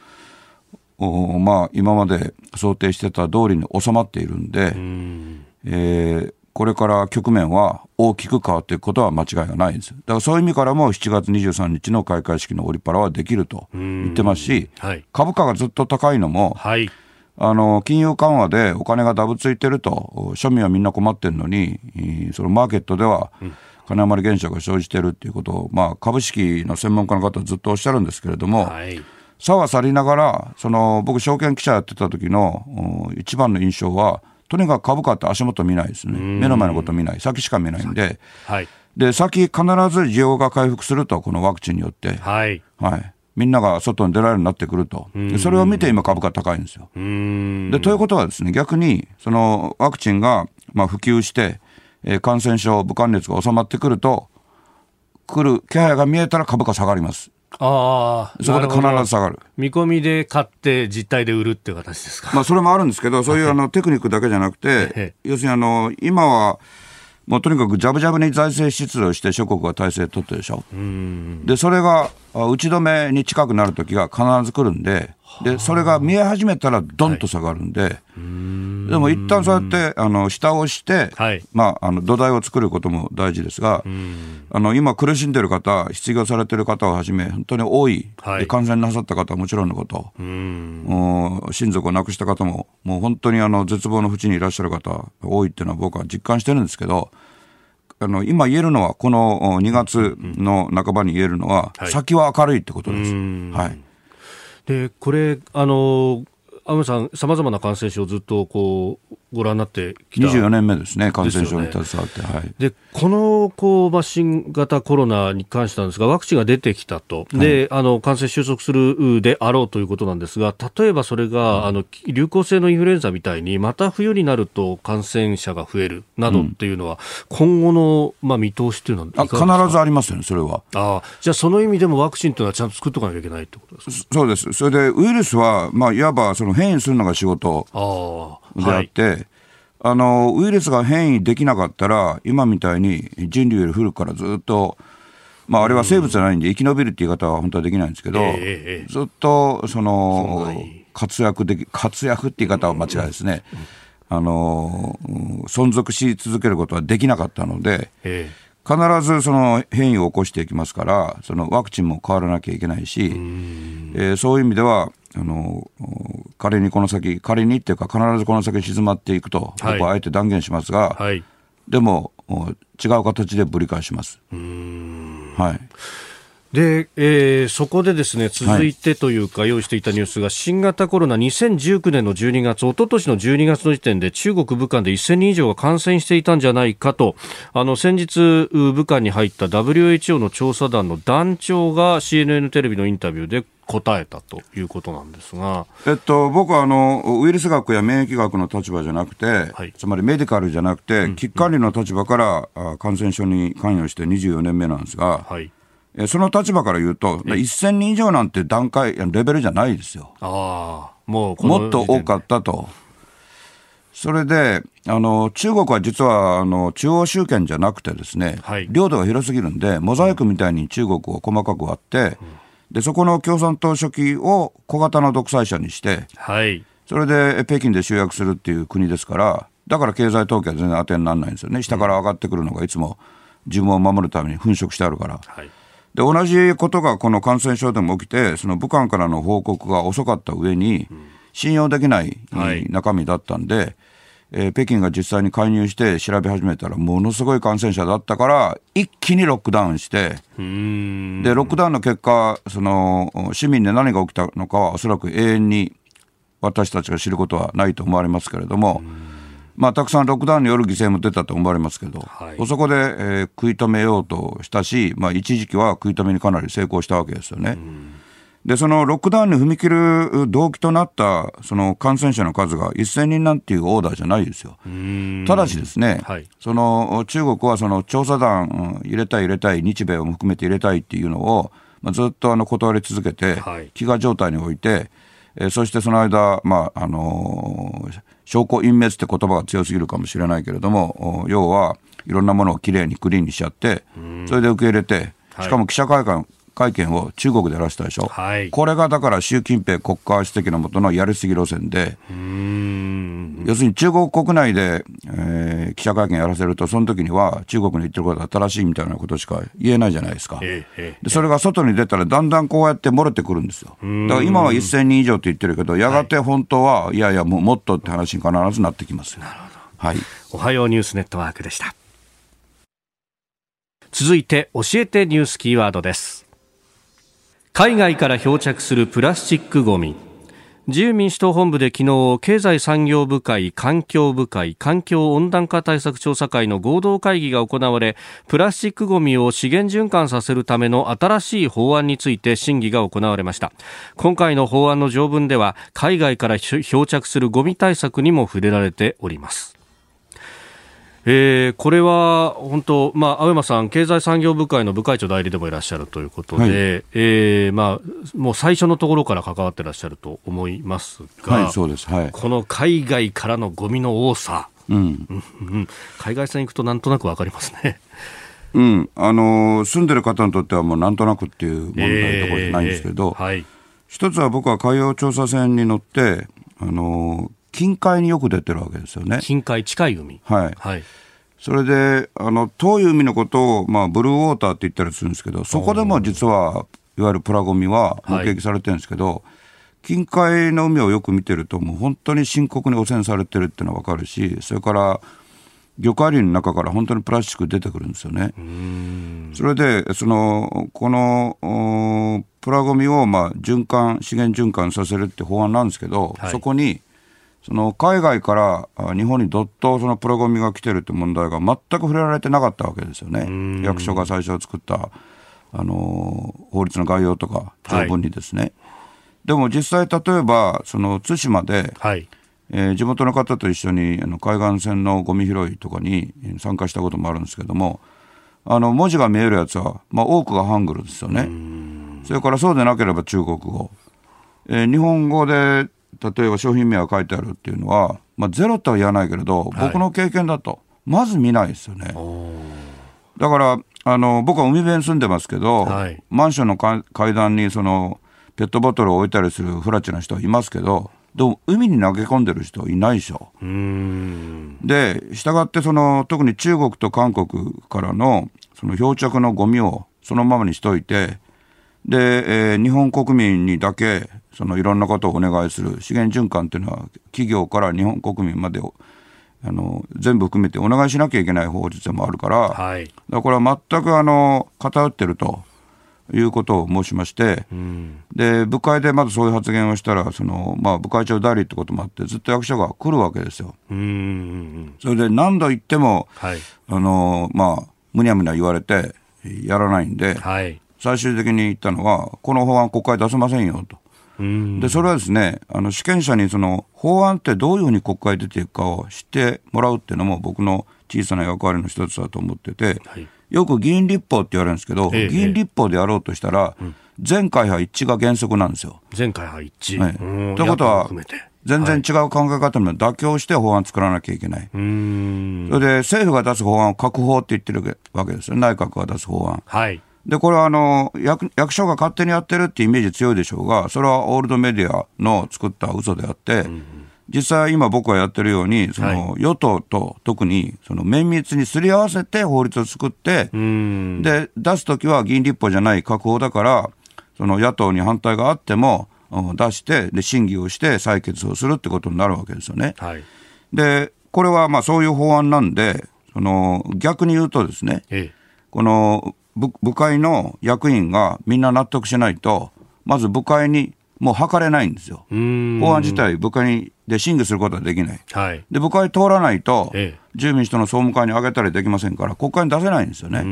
まあ、今まで想定してた通りに収まっているんで、んえー、これから局面は大きく変わっていくことは間違いがないんです。だからそういう意味からも7月23日の開会式のオリパラはできると言ってますし、はい、株価がずっと高いのも、はい。あの、金融緩和でお金がダブついてると、庶民はみんな困ってるのに、そのマーケットでは、金余り現象が生じてるっていうことを、まあ、株式の専門家の方はずっとおっしゃるんですけれども、はい、差は去りながら、その、僕、証券記者やってた時の一番の印象は、とにかく株価って足元見ないですね。目の前のこと見ない。先しか見ないんで、はい、で、先必ず需要が回復すると、このワクチンによって。はい。はい。みんなが外に出られるようになってくると、それを見て今、株価高いんですよ。でということはですね、逆にそのワクチンがまあ普及して、えー、感染症、武漢熱が収まってくると、来る気配が見えたら株価下がります。ああ、そこで必ず下がる。見込みで買って実態で売るっていう形ですか。まあそれもあるんですけど、そういうあのテクニックだけじゃなくて、要するにあの今はもうとにかくじゃぶじゃぶに財政出動して諸国が体制を取ってるでしょ。で、それが打ち止めに近くなるときが必ず来るんで、で、それが見え始めたらどんと下がるんで、はい、でも一旦そうやって、あの、下をして、はい、まあ、あの、土台を作ることも大事ですが、あの、今苦しんでる方、失業されてる方をはじめ、本当に多い、はい、感染なさった方はもちろんのこと、親族を亡くした方も、もう本当にあの、絶望の淵にいらっしゃる方、多いっていうのは僕は実感してるんですけど、あの今言えるのは、この2月の半ばに言えるのは、先は明るいってことです。はい、でこれあの天さん、さまざまな感染症をずっとこうご覧になってきた。24年目ですね、感染症に携わって。で、ねはい、でこのこう、まあ、新型コロナに関してなんですが、ワクチンが出てきたと、であの感染収束するであろうということなんですが、例えばそれが、うん、あの流行性のインフルエンザみたいに、また冬になると感染者が増えるなどっていうのは、うん、今後の、まあ、見通しっていうのは必ずありますよね、それは。あじゃあ、その意味でもワクチンというのはちゃんと作っておかなきゃいけないってことですそうです、それでウイルスは、まあ、いわばその変異するのが仕事であって、はい。あのウイルスが変異できなかったら、今みたいに人類より古くからずっと、まあ、あれは生物じゃないんで、生き延びるって言い方は本当はできないんですけど、えー、ずっとその活躍でき、活躍って言い方は間違いですね、あの存続し続けることはできなかったので、えー必ずその変異を起こしていきますから、そのワクチンも変わらなきゃいけないし、えー、そういう意味では、あの仮にこの先、仮にっていうか、必ずこの先静まっていくと、僕はあえて断言しますが、はい、でも、違う形でぶり返します。はいで、えー、そこでですね、続いてというか、用意していたニュースが、新型コロナ2019年の12月、一昨年の12月の時点で中国武漢で1000人以上が感染していたんじゃないかと、あの、先日、武漢に入った WHO の調査団の団長が CNN テレビのインタビューで答えたということなんですが、えっと、僕はあのウイルス学や免疫学の立場じゃなくて、はい、つまりメディカルじゃなくて、危機管理の立場から、感染症に関与して24年目なんですが、はいその立場から言うと、1000人以上なんて段階、レベルじゃないですよ。あもうもっと多かったと。それで、あの中国は実はあの中央集権じゃなくてですね、はい、領土が広すぎるんで、モザイクみたいに中国を細かく割って、うん、でそこの共産党書記を小型の独裁者にして、はい、それで北京で集約するっていう国ですから、だから経済統計は全然当てにならないんですよね、下から上がってくるのがいつも自分を守るために粉飾してあるから。はいで同じことがこの感染症でも起きて、その武漢からの報告が遅かった上に、信用できない中身だったんで、はい、えー、北京が実際に介入して調べ始めたら、ものすごい感染者だったから、一気にロックダウンして、でロックダウンの結果、その市民で何が起きたのかは、おそらく永遠に私たちが知ることはないと思われますけれども、まあ、たくさんロックダウンによる犠牲も出たと思われますけど、はい。そこで、えー食い止めようとしたし、まあ、一時期は食い止めにかなり成功したわけですよね。で、そのロックダウンに踏み切る動機となったその感染者の数が1000人なんていうオーダーじゃないですよ。ただしですね、はい。その中国はその調査団、うん入れたい入れたい、日米を含めて入れたいっていうのを、まあ、ずっとあの断り続けて、はい。飢餓状態において、えーそしてその間、まああのー証拠隠滅って言葉が強すぎるかもしれないけれども、お要はいろんなものをきれいにクリーンにしちゃって、それで受け入れて、はい。しかも記者会見会見を中国でやらせたでしょ、はいこれがだから習近平国家主席のもとのやりすぎ路線で、要するに中国国内で、えー記者会見やらせると、その時には中国の言ってることは正しいみたいなことしか言えないじゃないですか。でそれが外に出たらだんだんこうやって漏れてくるんですよ。だから今は1000人以上って言ってるけど、やがて本当は、い、やいやもうもっとって話に必ずなってきます。なるほど。はい。おはようニュースネットワークでした続いて教えてニュースキーワードです海外から漂着するプラスチックごみ自由民主党本部で昨日経済産業部会環境部会環境温暖化対策調査会の合同会議が行われプラスチックごみを資源循環させるための新しい法案について審議が行われました。今回の法案の条文では海外から漂着するごみ対策にも触れられております。えーこれは本当、まあ、青山さん、経済産業部会の部会長代理でもいらっしゃるということで、はいえーまあ、もう最初のところから関わってらっしゃると思いますが、はい、そうです。はい。この海外からのゴミの多さ、うん。海外線行くとなんとなくわかりますね。うん。あのー住んでる方にとってはもうなんとなくっていう問題どころじゃないんですけど、えーはい、一つは僕は海洋調査船に乗って、あのー近海によく出てるわけですよね。近海、近い海。はい。はい。それで、あの、遠い海のことを、まあ、ブルーウォーターって言ったりするんですけど、そこでも実は、いわゆるプラゴミは目撃されてるんですけど、近海の海をよく見てると、もう本当に深刻に汚染されてるっていうのは分かるし、それから、魚介類の中から本当にプラスチック出てくるんですよね。それで、その、この、おプラゴミを、まあ、循環、資源循環させるって法案なんですけど、はいそこに、その海外からあ日本にどっとそのプラゴミが来てるって問題が全く触れられてなかったわけですよね。役所が最初作った、あのー法律の概要とか条文にですね。でも実際例えば、その対馬で、はい。えー地元の方と一緒にあの海岸線のゴミ拾いとかにえー参加したこともあるんですけども、あの文字が見えるやつは、まあ、多くがハングルですよね。それからそうでなければ中国語。えー日本語で例えば商品名が書いてあるっていうのは、まあ、ゼロとは言わないけれど、僕の経験だと、まず見ないですよね。だからあの僕は海辺に住んでますけど、はいマンションのか階段にそのペットボトルを置いたりするフラチな人はいますけど、でも海に投げ込んでる人いないでしょ。うーん。で、従ってその特に中国と韓国からのその漂着のゴミをそのままにしといて、で、えー日本国民にだけそのいろんなことをお願いする資源循環っていうのは企業から日本国民までをあの全部含めてお願いしなきゃいけない法律でもあるから、はい。だからこれは全くあの偏ってるということを申しまして、で部会でまずそういう発言をしたらその、まあ、部会長代理ってこともあってずっと役所が来るわけですよ。うーん。それで何度言っても、はい。あのまあ、むにゃむにゃ言われてやらないんで、はい。最終的に言ったのはこの法案国会出せませんよと。でそれはですねあの主権者にその法案ってどういうふうに国会出ていくかを知ってもらうっていうのも僕の小さな役割の一つだと思ってて、はいよく議員立法って言われるんですけど、ええ議員立法でやろうとしたら、全会派一致が原則なんですよ。前回は一致。ということは全然違う考え方にも妥協して法案作らなきゃいけない。うーん。それで政府が出す法案を閣法って言ってるわけですよ、内閣が出す法案。はい。で、これはあの役役所が勝手にやってるってイメージ強いでしょうが、それはオールドメディアの作った嘘であって、実際今僕がやってるように、その与党と特にその綿密にすり合わせて法律を作って。で、出すときは議員立法じゃない閣法だから、その野党に反対があっても、うん出して、で、審議をして採決をするってことになるわけですよね。はい。で、これはまあそういう法案なんで、その逆に言うとですね、ええ。この部部会の役員がみんな納得しないと、まず部会にもう測れないんですよ。法案自体、部会にで審議することはできない。はい、で、部会通らないと、ええ、自由民主党の総務会に上げたりできませんから、国会に出せないんですよね。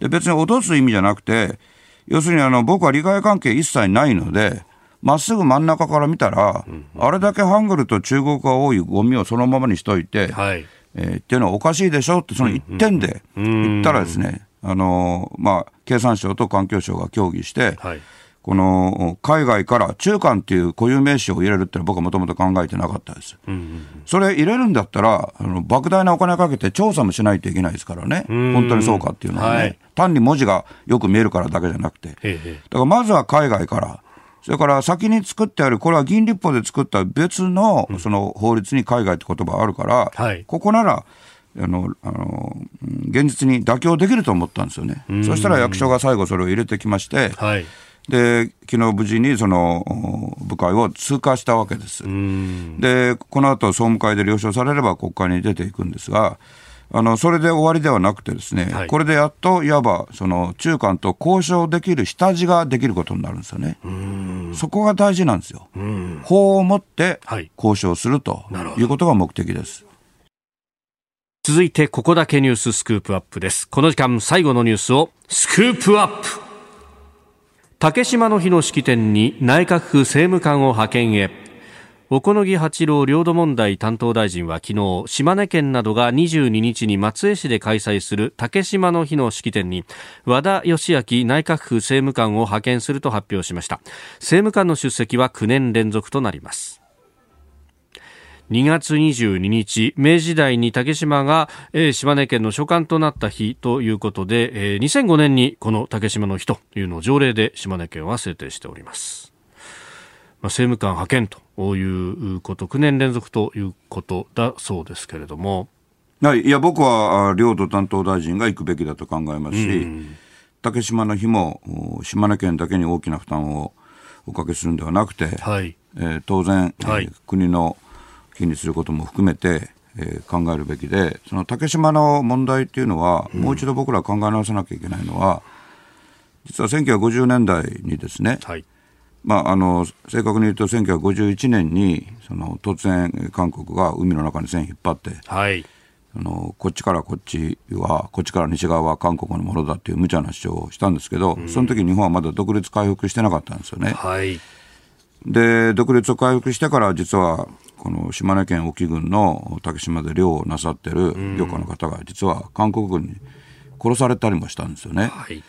で別に脅す意味じゃなくて、要するにあの僕は利害関係一切ないので、まっすぐ真ん中から見たら、あれだけハングルと中国が多いゴミをそのままにしといて、はい。えー、っていうのはおかしいでしょって、その一点で言ったらですね、あのまあ、経産省と環境省が協議して、はい。この海外から中間っていう固有名詞を入れるって僕はもともと考えてなかったです、うんうんうん、それ入れるんだったらあの莫大なお金かけて調査もしないといけないですからね、本当にそうかっていうのはね、はい、単に文字がよく見えるからだけじゃなくて、だからまずは海外から、それから先に作ってある、これは議員立法で作った別のその法律に海外って言葉あるから、はい、ここなら、あのあの現実に妥協できると思ったんですよね、そしたら役所が最後、それを入れてきまして、はい、で昨日無事にその部会を通過したわけです。で、この後総務会で了承されれば国会に出ていくんですが、あのそれで終わりではなくて、ですね、はい、これでやっといわばその中間と交渉できる下地ができることになるんですよね。そこが大事なんですよ。法を持って交渉するということが目的です。続いてここだけニューススクープアップです。この時間最後のニュースをスクープアップ。竹島の日の式典に内閣府政務官を派遣へ。小此木八郎領土問題担当大臣は昨日島根県などが22日に松江市で開催する竹島の日の式典に和田義明内閣府政務官を派遣すると発表しました。政務官の出席は9年連続となります。2月22日、明治時代に竹島が、えー、島根県の所管となった日ということで、えー、2005年にこの竹島の日というのを条例で島根県は制定しております。まあ、政務官派遣ということ、9年連続ということだそうですけれども。はい、いや、僕は領土担当大臣が行くべきだと考えますし、うん、竹島の日も島根県だけに大きな負担をおかけするんではなくて、はい、えー、当然、はい、えー、国の日にすることも含めて、えー、考えるべきで、その竹島の問題っていうのは、もう一度僕ら考え直さなきゃいけないのは、実は1950年代にですね、はい、まあ、あの正確に言うと1951年にその突然韓国が海の中に線引っ張って、はい、あのこっちからこっちはこっちから西側は韓国のものだっていう無茶な主張をしたんですけど、うん、その時日本はまだ独立回復してなかったんですよね。はい、で独立を回復してから実はこの島根県沖郡の竹島で漁をなさってる漁家の方が実は韓国軍に殺されたりもしたんですよね。はい、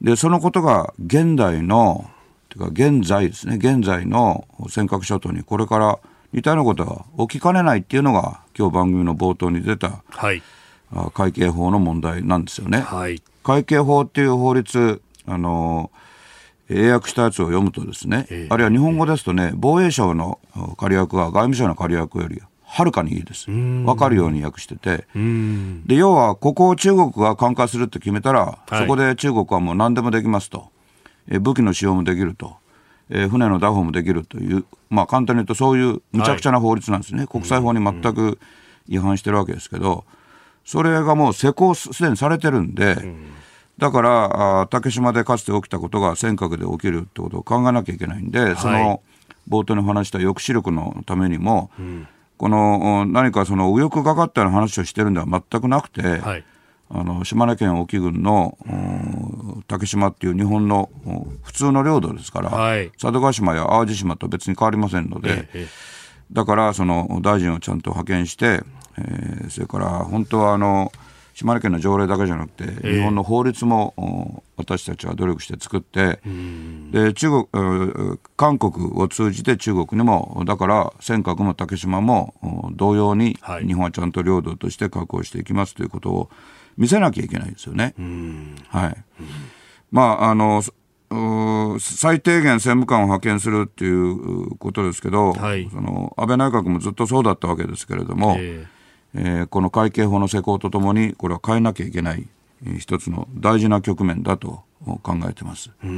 でそのことが現代のてか現在ですね。現在の尖閣諸島にこれから似たようなことが起きかねないっていうのが今日番組の冒頭に出た、はい、会計法の問題なんですよね。はい、会計法っていう法律あの英訳したやつを読むとですね、えー、あるいは日本語ですとね、防衛省の仮訳は外務省の仮訳よりはるかにいいです。わかるように訳してて。で、要は、ここを中国が管轄するって決めたら、はい、そこで中国はもう何でもできますと。え武器の使用もできると。え船の拿捕もできるという、まあ簡単に言うとそういうむちゃくちゃな法律なんですね。はい、国際法に全く違反してるわけですけど、それがもう施行すでにされてるんで、だから竹島でかつて起きたことが尖閣で起きるってことを考えなきゃいけないんで、はい、その冒頭に話した抑止力のためにも、うん、この何かその右翼がかったような話をしてるんでは全くなくて、はい、あの島根県沖郡の竹島っていう日本の普通の領土ですから、はい、佐渡島や淡路島と別に変わりませんので、ええ、だからその大臣をちゃんと派遣して、えー、それから本当はあの島根県の条例だけじゃなくて、日本の法律も私たちは努力して作って、で中国韓国を通じて中国にもだから尖閣も竹島も同様に日本はちゃんと領土として確保していきますということを見せなきゃいけないですよね。はい、まああの最低限政務官を派遣するっていうことですけど、はい、その安倍内閣もずっとそうだったわけですけれども、えーえー、この会計法の施行とともに、これは変えなきゃいけない、一つの大事な局面だと考えてます。はい。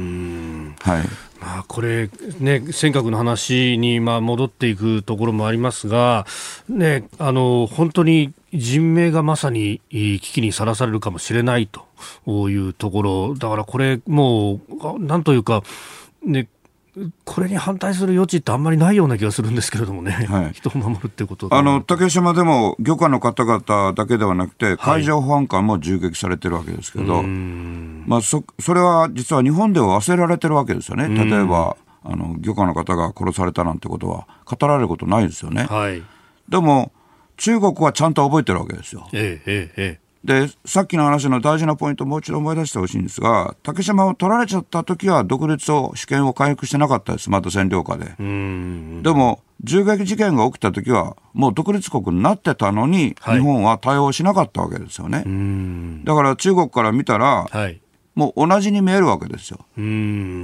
まあ、これ、ね、尖閣の話に、まあ、戻っていくところもありますが、ね、あの、本当に人命がまさに危機にさらされるかもしれないというところ、だからこれ、もう、なんというか、ね、これに反対する余地ってあんまりないような気がするんですけれどもね、はい、人を守るってことあの竹島でも漁家の方々だけではなくて、海上保安官も銃撃されてるわけですけど、まあそ、それは実は日本では忘れられてるわけですよね、例えばあの漁家の方が殺されたなんてことは語られることないですよね。はい、でも中国はちゃんと覚えてるわけですよ。ええええで、さっきの話の大事なポイントをもう一度思い出してほしいんですが、竹島を取られちゃった時は独立を、主権を回復してなかったです、まだ占領下で。でも、銃撃事件が起きた時は、もう独立国になってたのに、日本は対応しなかったわけですよね。だから中国から見たら、はい、もう同じに見えるわけですよ。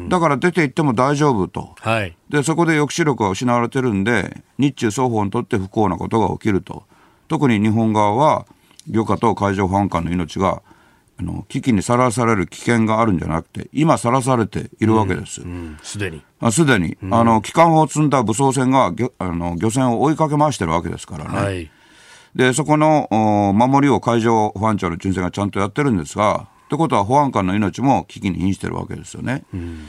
だから出て行っても大丈夫と、はい、でそこで抑止力が失われてるんで、日中双方にとって不幸なことが起きると、特に日本側は漁家と海上保安官の命があの危機にさらされる危険があるんじゃなくて、今さらされているわけです。す、で、に。すでに、あの、機関砲を積んだ武装船があの漁船を追いかけ回してるわけですからね。はい、で、そこの守りを海上保安庁の巡船がちゃんとやってるんですが、ってことは保安官の命も危機に瀕してるわけですよね。うん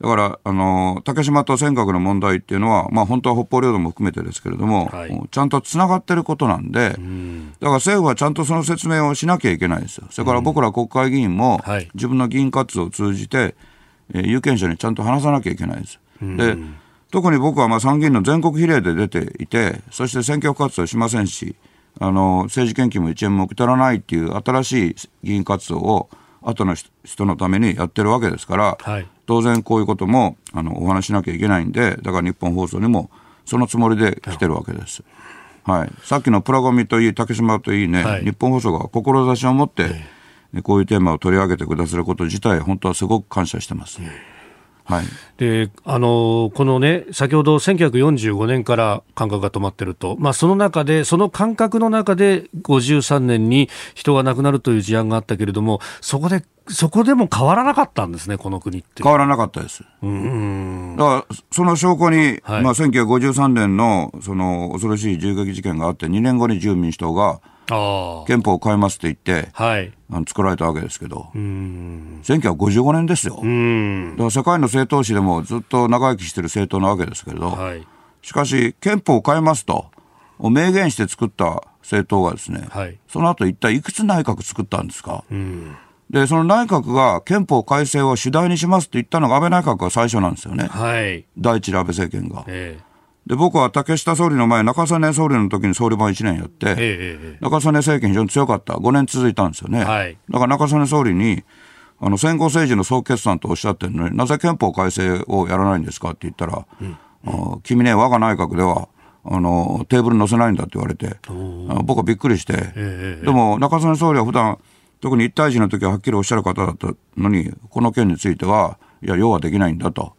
だから、あの、竹島と尖閣の問題っていうのは、まあ本当は北方領土も含めてですけれども、はい、ちゃんとつながってることなんで、ん。だから政府はちゃんとその説明をしなきゃいけないですよ。それから僕ら国会議員も、自分の議員活動を通じて、えー、有権者にちゃんと話さなきゃいけないです。で、特に僕はまあ参議院の全国比例で出ていて、そして選挙活動しませんし、あの、政治献金も1円も受け取らないっていう新しい議員活動を、後の人のためにやってるわけですから、はい、当然こういうこともあのお話しなきゃいけないんで、だから日本放送にもそのつもりで来てるわけです。はい、さっきのプラゴミといい、竹島といいね、はい、日本放送が志を持って、こういうテーマを取り上げてくださること自体、本当はすごく感謝してます。はい、であのこのね、先ほど1945年から感覚が止まってると、まあ、その中で、その感覚の中で53年に人が亡くなるという事案があったけれども、そこでそこでも変わらなかったんですね、この国って。変わらなかったです。うんだから、その証拠に、はい、まあ、1953年の、その、恐ろしい銃撃事件があって、2年後に自由民主党が、憲法を変えますって言って、はい、あの作られたわけですけど、うん。1955年ですよ。うん。だから世界の政党史でもずっと長生きしてる政党なわけですけれど、はい、しかし、憲法を変えますと、明言して作った政党がですね、はい、その後一体いくつ内閣作ったんですか？うんで、その内閣が憲法改正を主題にしますって言ったのが安倍内閣が最初なんですよね。はい。第一次安倍政権が。えー、で、僕は竹下総理の前、中曽根総理の時に総理番1年やって、えー、中曽根政権非常に強かった。5年続いたんですよね。はい。だから中曽根総理に、あの、戦後政治の総決算とおっしゃってるのになぜ憲法改正をやらないんですかって言ったら、うんうん、君ね、我が内閣では、あの、テーブル載せないんだって言われて、僕はびっくりして、えー、でも中曽根総理は普段特に一対一の時ははっきりおっしゃる方だったのに、この件については、いや、要はできないんだと。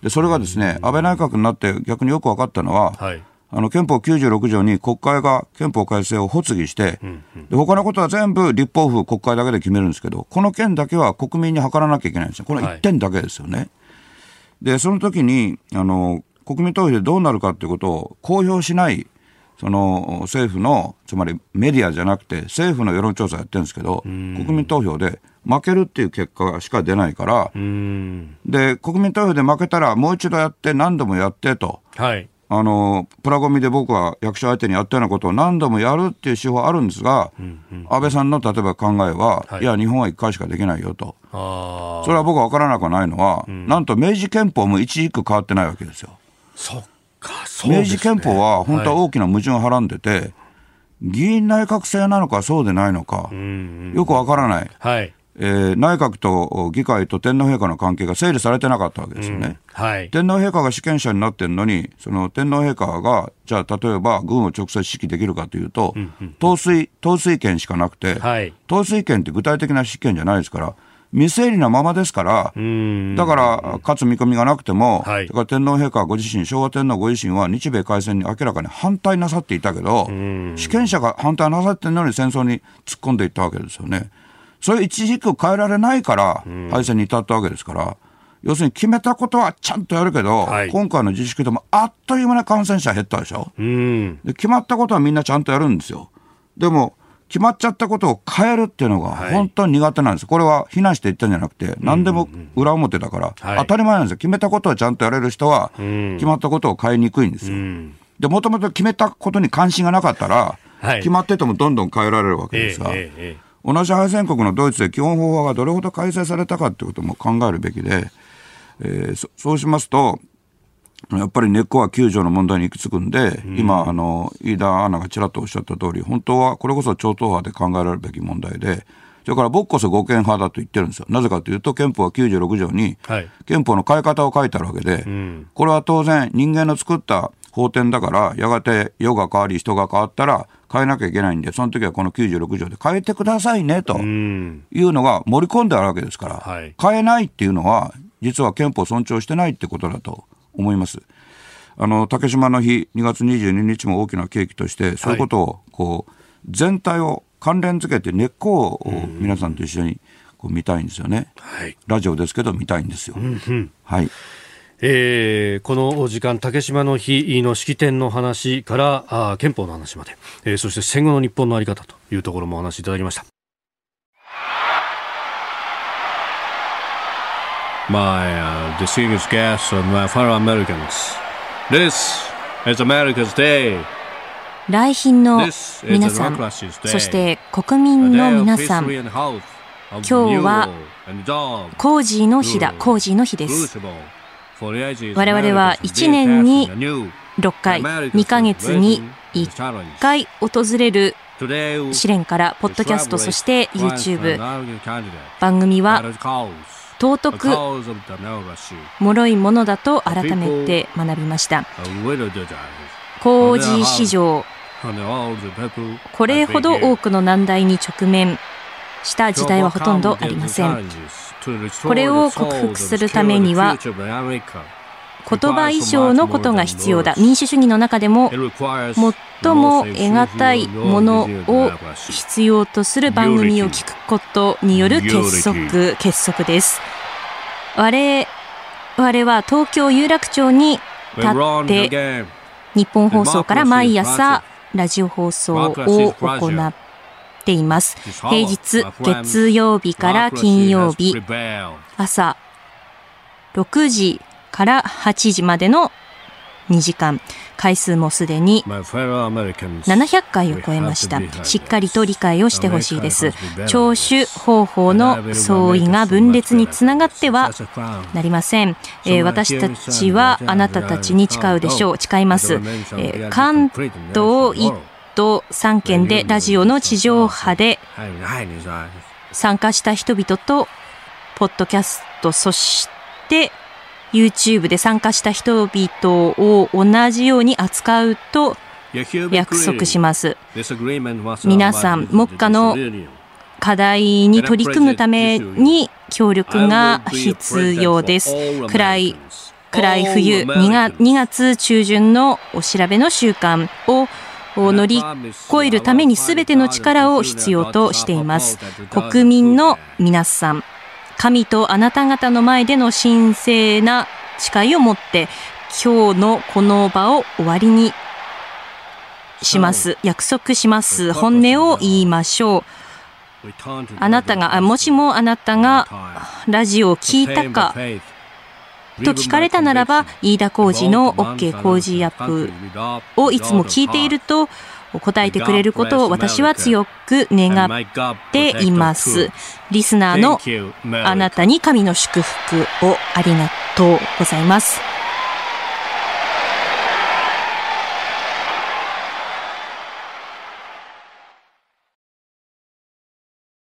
で、それがですね、安倍内閣になって逆によく分かったのは、はい、あの憲法96条に国会が憲法改正を発議して、うんうん、で他のことは全部立法府、国会だけで決めるんですけど、この件だけは国民に諮らなきゃいけないんですよ。この1点だけですよね。はい、で、その時に、あの、国民投票でどうなるかということを公表しないその政府の、つまりメディアじゃなくて、政府の世論調査やってるんですけど、国民投票で負けるっていう結果しか出ないから、で、国民投票で負けたら、もう一度やって、何度もやってと。はい。あのプラゴミで僕は役所相手にやったようなことを何度もやるっていう手法あるんですが、うんうん、安倍さんの例えば考えは、はい、いや、日本は1回しかできないよと、それは僕は分からなくはないのは、うん、なんと明治憲法も一軸変わってないわけですよ。そ明治憲法は本当は大きな矛盾をはらんでて、はい、議員内閣制なのかそうでないのか、よくわからない。はい。えー、内閣と議会と天皇陛下の関係が整理されてなかったわけですよね。うん。はい、天皇陛下が主権者になってるのに、その天皇陛下が、じゃあ例えば軍を直接指揮できるかというと、うんうん、統帥、統帥権しかなくて、はい、統帥権って具体的な指揮権じゃないですから、未整理なままですから、だから、勝つ見込みがなくても、はい、だから天皇陛下ご自身、昭和天皇ご自身は日米開戦に明らかに反対なさっていたけど、主権者が反対なさってるのに戦争に突っ込んでいったわけですよね。それ一軸変えられないから、敗戦に至ったわけですから、要するに決めたことはちゃんとやるけど、はい、今回の自粛でもあっという間に感染者減ったでしょ。で決まったことはみんなちゃんとやるんですよ。でも、決まっちゃったことを変えるっていうのが本当に苦手なんです。これは非難して言ったんじゃなくて、何でも裏表だから、当たり前なんですよ。決めたことはちゃんとやれる人は、決まったことを変えにくいんですよ。で、もともと決めたことに関心がなかったら、決まっててもどんどん変えられるわけですが、同じ敗戦国のドイツで基本法がどれほど改正されたかってことも考えるべきで、えー、そうしますと、やっぱり根っこは9条の問題に行き着くんで、うん、今、あの、飯田アナがちらっとおっしゃった通り、本当はこれこそ超党派で考えられるべき問題で、それから僕こそ護憲派だと言ってるんですよ。なぜかというと、憲法は96条に、憲法の変え方を書いてあるわけで、はい、これは当然人間の作った法典だから、やがて世が変わり人が変わったら変えなきゃいけないんで、その時はこの96条で変えてくださいね、というのが盛り込んであるわけですから、はい、変えないっていうのは、実は憲法を尊重してないってことだと思います。あの竹島の日2月22日も大きな契機としてそういうことをこう全体を関連づけて根っこを皆さんと一緒にこう見たいんですよね、はい、ラジオですけど見たいんですよ。うんうん、はい。えー、この時間、竹島の日の式典の話からあ憲法の話まで、えー、そして戦後の日本の在り方というところもお話しいただきました。My uh, distinguished guests and my fellow Americans. This is America's day. 来賓の皆さん、そして国民の皆さん、今日はコージーの日だ、コージーの日です。我々は1年に6回、2ヶ月に1回訪れる試練から、ポッドキャスト、そして YouTube、番組は尊く脆いものだと改めて学びました。工事市場これほど多くの難題に直面。した時代はほとんどありません。これを克服するためには言葉以上のことが必要だ。民主主義の中でも最も得難いものを必要とする番組を聞くことによる結束結束です。我々は東京有楽町に立って日本放送から毎朝ラジオ放送を行っています。平日月曜日から金曜日朝6時から8時までの2時間。回数もすでに700回を超えました。しっかりと理解をしてほしいです。聴取方法の相違が分裂につながってはなりません、えー、私たちはあなたたちに誓うでしょう。誓います、えー、関東1都3県でラジオの地上波で参加した人々とポッドキャストそして YouTube で参加した人々を同じように扱うと約束します。皆さん、目下の課題に取り組むために協力が必要です。暗い暗い冬2月 ,2 月中旬のお調べの習慣を乗り越えるために全ての力を必要としています。国民の皆さん、神とあなた方の前での神聖な誓いを持って今日のこの場を終わりにします。約束します。本音を言いましょう。あなたが、もしもあなたがラジオを聞いたかと聞かれたならば、飯田浩二の OK 工事アップをいつも聞いていると、答えてくれることを私は強く願っています。リスナーのあなたに神の祝福をありがとうございます。